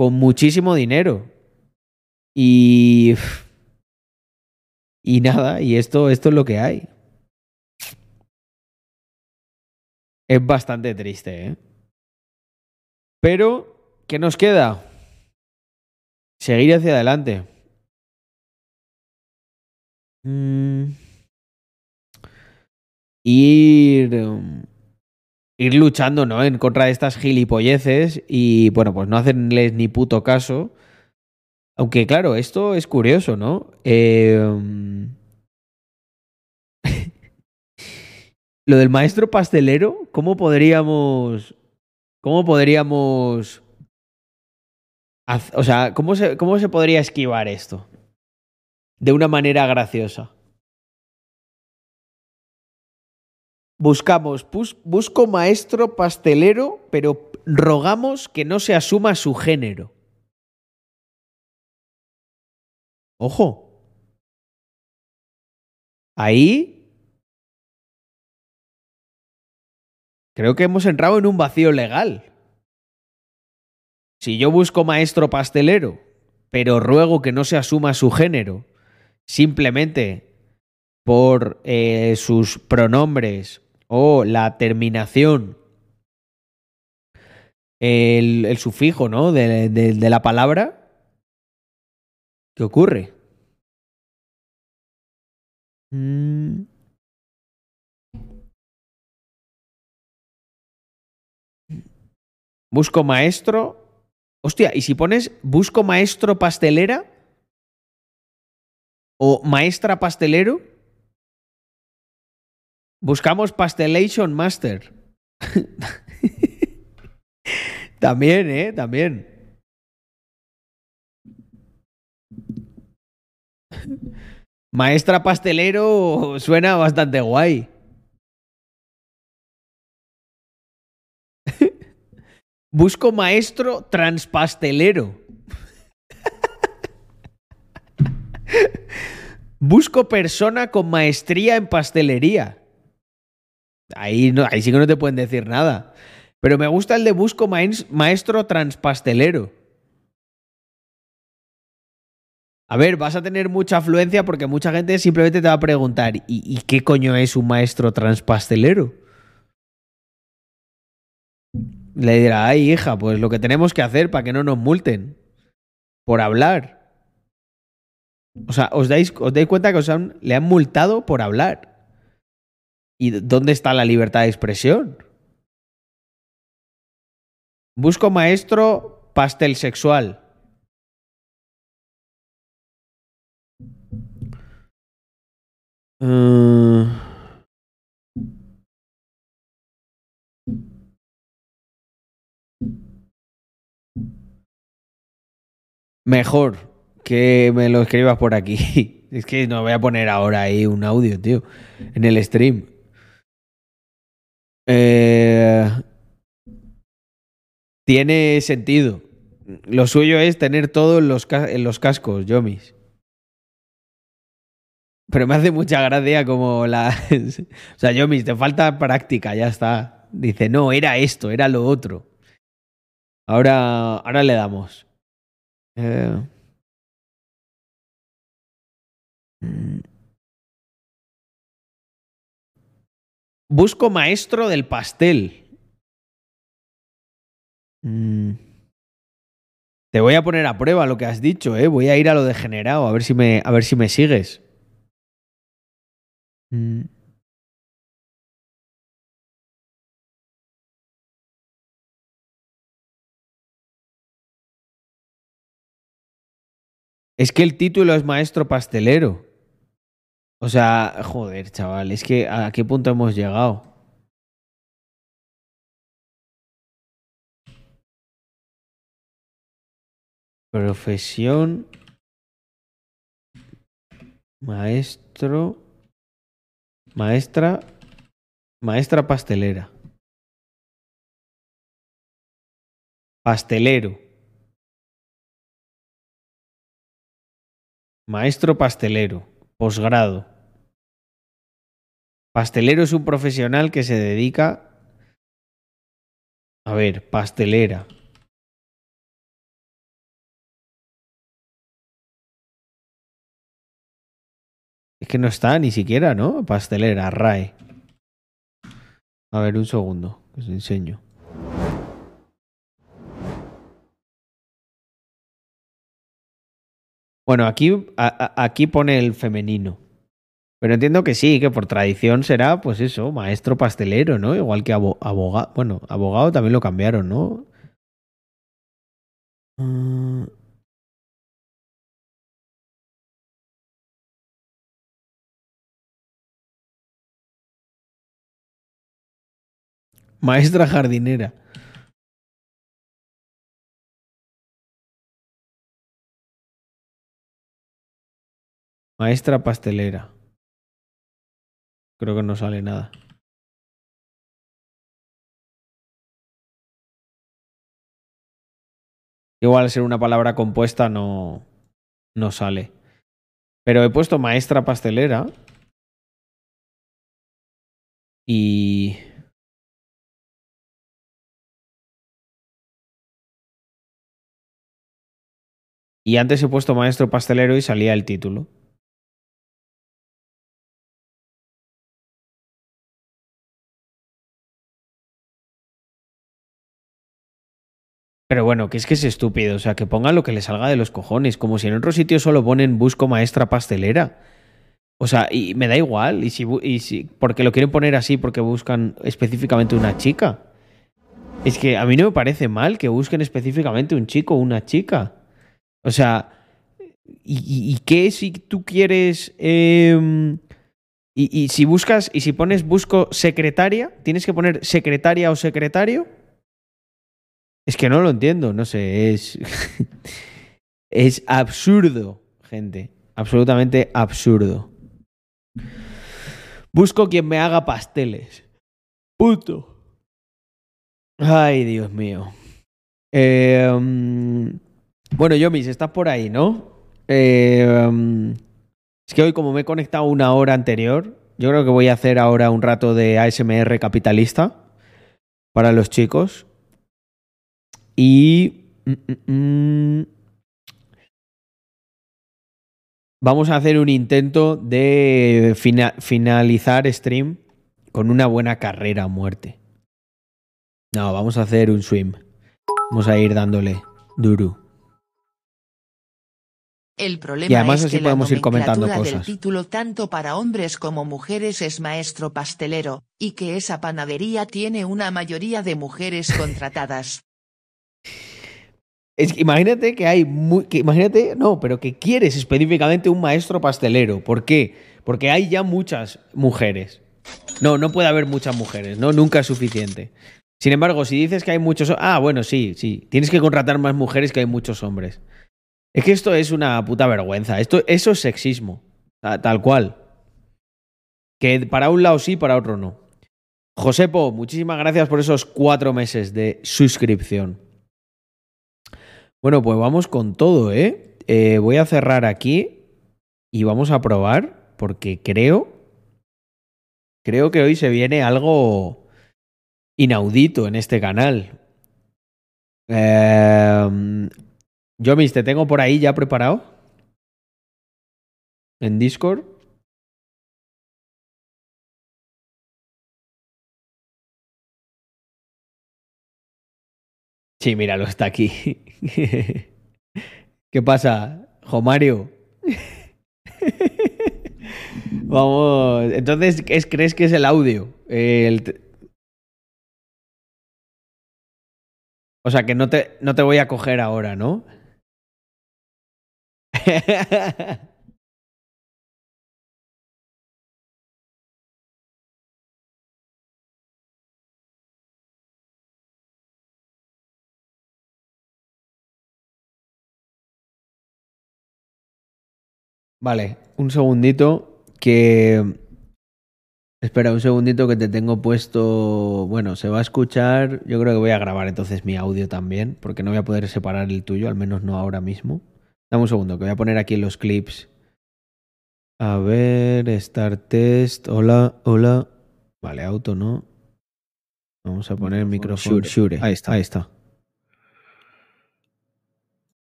con muchísimo dinero. Y. Y nada, y esto, esto es lo que hay. Es bastante triste, ¿eh? Pero, ¿qué nos queda? Seguir hacia adelante. Mm. Ir. Ir luchando, ¿no? En contra de estas gilipolleces y, bueno, pues no hacerles ni puto caso. Aunque, claro, esto es curioso, ¿no? Um, Lo del maestro pastelero, ¿cómo podríamos. ¿Cómo podríamos. O sea, ¿cómo ¿cómo se podría esquivar esto? De una manera graciosa. Buscamos, bus- busco maestro pastelero, pero rogamos que no se asuma su género. Ojo. Ahí creo que hemos entrado en un vacío legal. Si yo busco maestro pastelero, pero ruego que no se asuma su género, simplemente por eh, sus pronombres o la terminación, el, sufijo, ¿no? De la palabra, ¿qué ocurre? Mm. Busco maestro. Hostia, ¿y si pones busco maestro pastelera? ¿O maestra pastelero? Buscamos Pastelation Master. También, ¿eh? También. Maestra pastelero suena bastante guay. Busco maestro transpastelero. Busco persona con maestría en pastelería. Ahí, no, sí que no te pueden decir nada. Pero me gusta el de busco maes- maestro transpastelero. A ver, vas a tener mucha afluencia porque mucha gente simplemente te va a preguntar, ¿y, qué coño es un maestro transpastelero? Le dirá, ay hija, pues lo que tenemos que hacer para que no nos multen. Por hablar. O sea, os dais, os dais cuenta que os le han multado por hablar. ¿Y dónde está la libertad de expresión? Busco maestro pastel sexual. Eh, Mejor que me lo escribas por aquí. Es que no voy a poner ahora ahí un audio, tío, en el stream. Eh, tiene sentido. Lo suyo es tener todo en los, los cascos, Yomis. Pero me hace mucha gracia como la... o sea, Yomis, te falta práctica, ya está. Dice, no, era esto, era lo otro. Ahora, ahora le damos. Eh, mm. Busco maestro del pastel. Mm. Te voy a poner a prueba lo que has dicho, ¿eh? Voy a ir a lo degenerado, a ver si me, a ver si me sigues. Mm. Es que el título es maestro pastelero. O sea, joder, chaval, es que ¿a qué punto hemos llegado? Profesión. Maestro. Maestra. Maestra pastelera. Pastelero. Maestro pastelero. Posgrado. Pastelero es un profesional que se dedica. A ver, pastelera. Es que no está ni siquiera, ¿no? Pastelera, RAE. A ver, un segundo, que os enseño. Bueno, aquí, aquí pone el femenino. Pero entiendo que sí, que por tradición será, pues eso, maestro pastelero, ¿no? Igual que abogado. Bueno, abogado también lo cambiaron, ¿no? Mm, Maestra jardinera. Maestra pastelera. Creo que no sale nada. Igual al ser una palabra compuesta no, no sale. Pero he puesto maestra pastelera. Y... Y antes he puesto maestro pastelero y salía el título. Pero bueno, que es que es estúpido. O sea, que pongan lo que le salga de los cojones. Como si en otro sitio solo ponen busco maestra pastelera. O sea, y me da igual. Y si, y si, porque lo quieren poner así porque buscan específicamente una chica. Es que a mí no me parece mal que busquen específicamente un chico o una chica. O sea, ¿y, y- y qué si tú quieres... em, y, y si buscas, y si pones busco secretaria, tienes que poner secretaria o secretario. Es que no lo entiendo, no sé, es. es absurdo, gente. Absolutamente absurdo. Busco quien me haga pasteles. Puto. Ay, Dios mío. Eh, bueno, Yomis, estás por ahí, ¿no? Mm, es que hoy, como me he conectado una hora anterior, Yo creo que voy a hacer ahora un rato de ASMR capitalista para los chicos. Y... mm, mm, mm, Vamos a hacer un intento de fina- finalizar stream con una buena carrera a muerte. No, vamos a hacer un swim. Vamos a ir dándole duro. El problema Y además es así que la podemos ir comentando cosas. del título tanto para hombres como mujeres es maestro pastelero, y que esa panadería tiene una mayoría de mujeres contratadas. Es que imagínate que hay que imagínate, no, pero que quieres específicamente un maestro pastelero. ¿Por qué? Porque hay ya muchas mujeres. No, no puede haber muchas mujeres, ¿no? Nunca es suficiente. Sin embargo, si dices que hay muchos... Ah, bueno, sí, sí. Tienes que contratar más mujeres que hay muchos hombres. Es que esto es una puta vergüenza. Esto, eso es sexismo. Ta- Tal cual. Que para un lado sí, para otro no. Josepo, muchísimas gracias por esos cuatro meses de suscripción. Bueno, pues vamos con todo, ¿eh? Eh, Voy a cerrar aquí y vamos a probar porque creo, creo que hoy se viene algo inaudito en este canal. Eh, Yomis, ¿te tengo por ahí ya preparado? En Discord. Sí, míralo, está aquí. ¿Qué pasa, Jomario? Vamos, entonces, ¿es- ¿crees que es el audio? O sea, que no te, no te voy a coger ahora, ¿no? Vale, un segundito que... Espera, un segundito que te tengo puesto... Bueno, se va a escuchar... Yo creo que voy a grabar entonces mi audio también, porque no voy a poder separar el tuyo, al menos no ahora mismo. Dame un segundo, que voy a poner aquí los clips. A ver, Start Test, hola, hola. Vale, auto no. Vamos a poner micrófono. Shure, Shure. Ahí está, ahí está.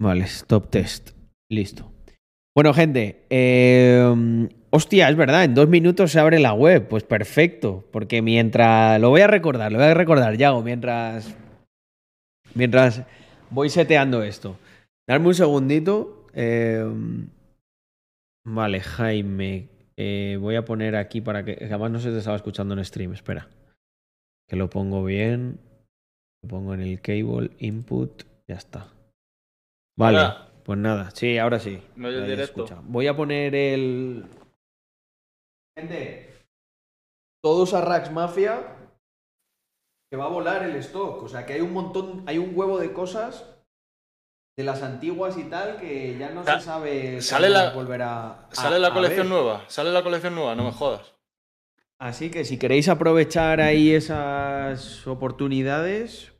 Vale, stop test. Listo. Bueno, gente, eh, hostia, es verdad, en dos minutos se abre la web. Pues perfecto, porque mientras. Lo voy a recordar, lo voy a recordar, Yago, mientras. Mientras voy seteando esto. Darme un segundito. eh, vale, Jaime. eh, voy a poner aquí para que. Además, no se te estaba escuchando en stream, espera. Que lo pongo bien. Lo pongo en el cable, input, ya está. Vale. Pues nada. Sí, ahora sí. ¿Me se directo? escucha. Voy a poner el. Gente, todos a Rax Mafia. Que va a volar el stock. O sea que hay un montón, hay un huevo de cosas de las antiguas y tal que ya no Sa- se sabe sale la- las volverá a- Sale la a colección ver. nueva, sale la colección nueva, no me jodas. Así que si queréis aprovechar ahí esas oportunidades,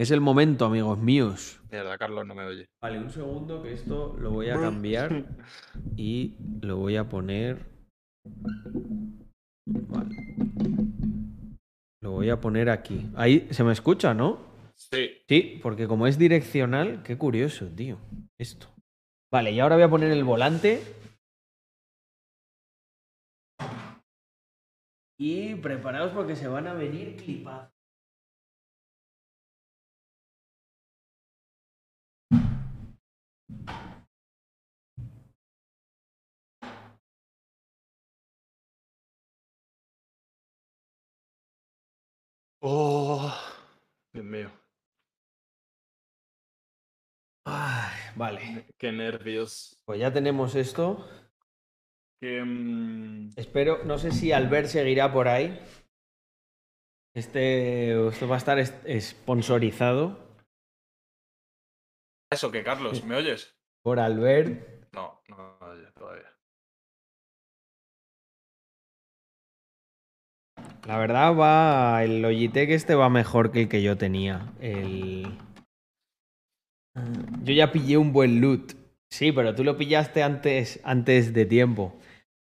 es el momento, amigos míos. Mierda, Carlos no me oye. Vale, un segundo que esto lo voy a cambiar y lo voy a poner. Vale. Lo voy a poner aquí. Ahí se me escucha, ¿no? Sí. Sí, porque como es direccional, qué curioso, tío. Esto. Vale, y ahora voy a poner el volante. Y preparaos porque se van a venir clipados. Oh, Dios mío. Ay, vale. Qué nervios. Pues ya tenemos esto. Que, mm, Espero, no sé si Albert seguirá por ahí. Este, esto va a estar es- sponsorizado Eso que, Carlos, ¿me oyes? por Albert. No, no me oyes todavía. La verdad va, el Logitech este va mejor que el que yo tenía. El... Yo ya pillé un buen loot. Sí, pero tú lo pillaste antes, antes de tiempo.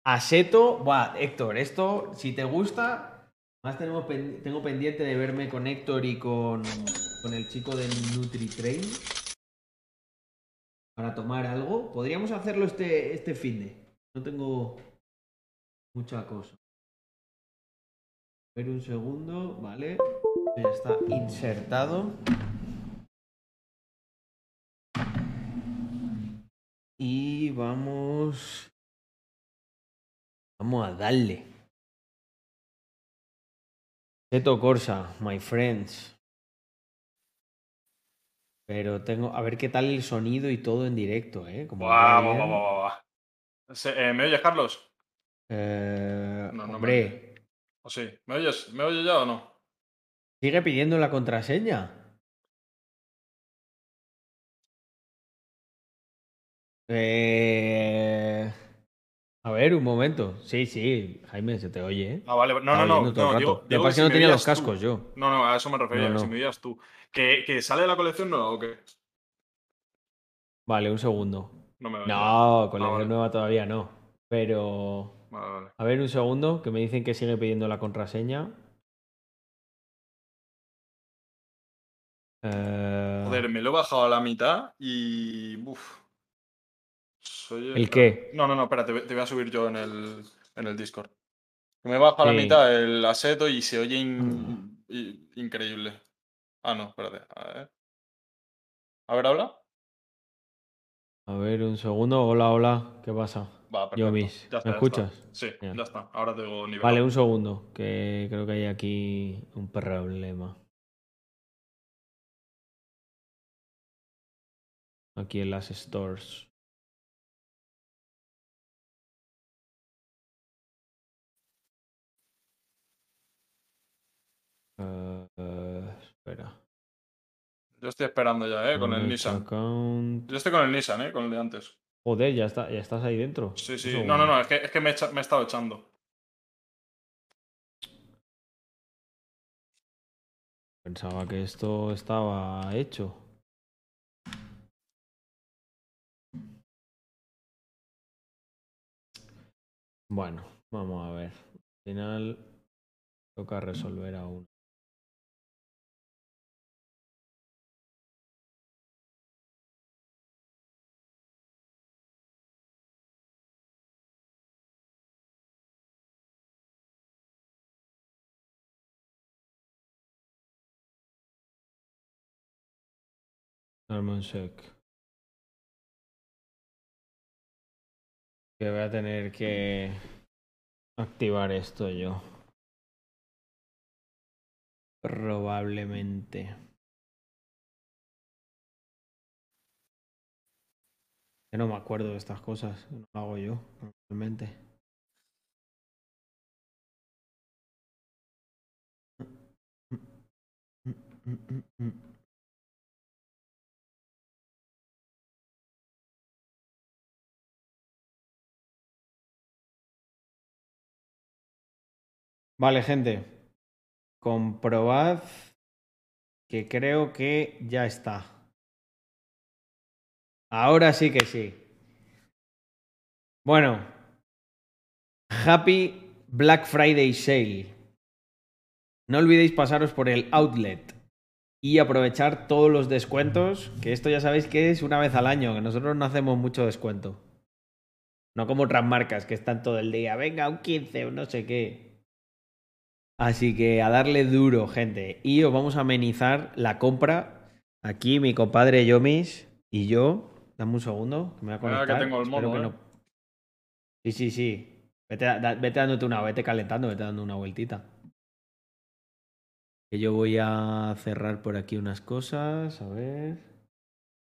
Aseto, buah, Héctor, esto, si te gusta, más tenemos pen- tengo pendiente de verme con Héctor y con, con el chico del NutriTrain para tomar algo. Podríamos hacerlo este, este fin de. No tengo mucha cosa. A ver un segundo, vale. Ya está insertado. Y vamos. Vamos a darle. Seto Corsa, my friends. Pero tengo. A ver qué tal el sonido y todo en directo, ¿eh? Como buah, buah. Se- eh, ¿Me oyes, Carlos? Eh, No, no me hombre, oyes. ¿O sí? ¿Me oyes? ¿Me oyes ya o no? sigue pidiendo la contraseña. Eh, A ver, un momento. Sí, sí, Jaime, se te oye, ¿eh? Ah, vale. No, no, no. no digo, digo que si no tenía los tú. cascos yo. No, no, a eso me refería, No, que si me oías tú. ¿Que, que sale de la colección nueva o qué? Vale, un segundo. No me oyes. No, colección Ah, vale. nueva todavía no. Pero. Vale, vale. A ver, un segundo, que me dicen que sigue pidiendo la contraseña. Eh, Joder, me lo he bajado a la mitad y. Uf. Soy ¿El qué? No, no, no, espera, te, voy- a subir yo en el, en el Discord. Me he bajado a la Sí. mitad el aseto y se oye in- Mm. increíble. Ah, no, espérate. A ver. A ver, habla. A ver, un segundo. Hola, hola. ¿Qué pasa? Va, perfecto. Yo, mis. Ya está, ¿Me ya está. escuchas? Sí, Bien. ya está. Ahora tengo nivel. Vale, un segundo, que creo que hay aquí un problema. Aquí en las stores. Eh, eh, espera. Yo estoy esperando ya, ¿eh? Con el Nissan. account. Yo estoy con el Nissan, ¿eh? Con el de antes. Joder, ya, está, ya estás ahí dentro. Sí, sí. No, no, no, es que, es que me, he echa- me he estado echando. Pensaba que esto estaba hecho. Bueno, vamos a ver. Al final toca resolver aún. Un sec. Que voy a tener que activar esto yo. Probablemente. Que no me acuerdo de estas cosas. No lo hago yo, normalmente. Vale, gente. Comprobad que creo que ya está. Ahora sí que sí. Bueno. Happy Black Friday Sale. No olvidéis pasaros por el outlet y aprovechar todos los descuentos, que esto ya sabéis que es una vez al año, que nosotros no hacemos mucho descuento. No como otras marcas que están todo el día, venga, un 15 o no sé qué. Así que a darle duro, gente. Y os vamos a amenizar la compra. Aquí mi compadre Yomis y yo. Dame un segundo, que me voy a conectar. que tengo el mono, ¿eh? no- Sí, sí, sí. Vete, da- vete dándote una, vete calentando, vete dando una vueltita. Que yo voy a cerrar por aquí unas cosas, a ver.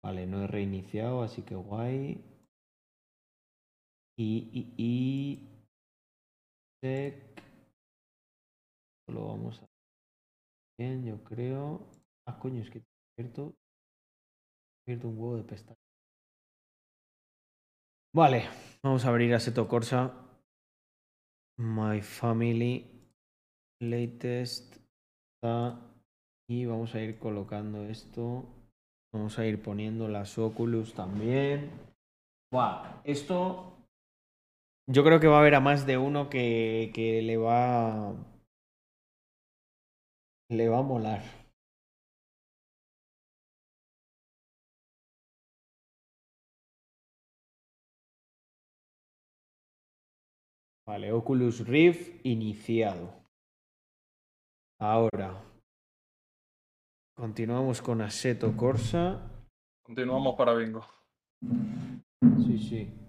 Vale, no he reiniciado, así que guay. Y, y, y... Check. Lo vamos a... Bien, yo creo... Ah, coño, es que he abierto... un huevo de pestañas. Vale, vamos a abrir Assetto Corsa. My Family. Latest. Y vamos a ir colocando esto. Vamos a ir poniendo las Oculus también. Buah, esto Yo creo que va a haber a más de uno que, que le va. Le va a molar. Vale, Oculus Rift iniciado. Ahora. Continuamos con Assetto Corsa. Continuamos para bingo. Sí, sí.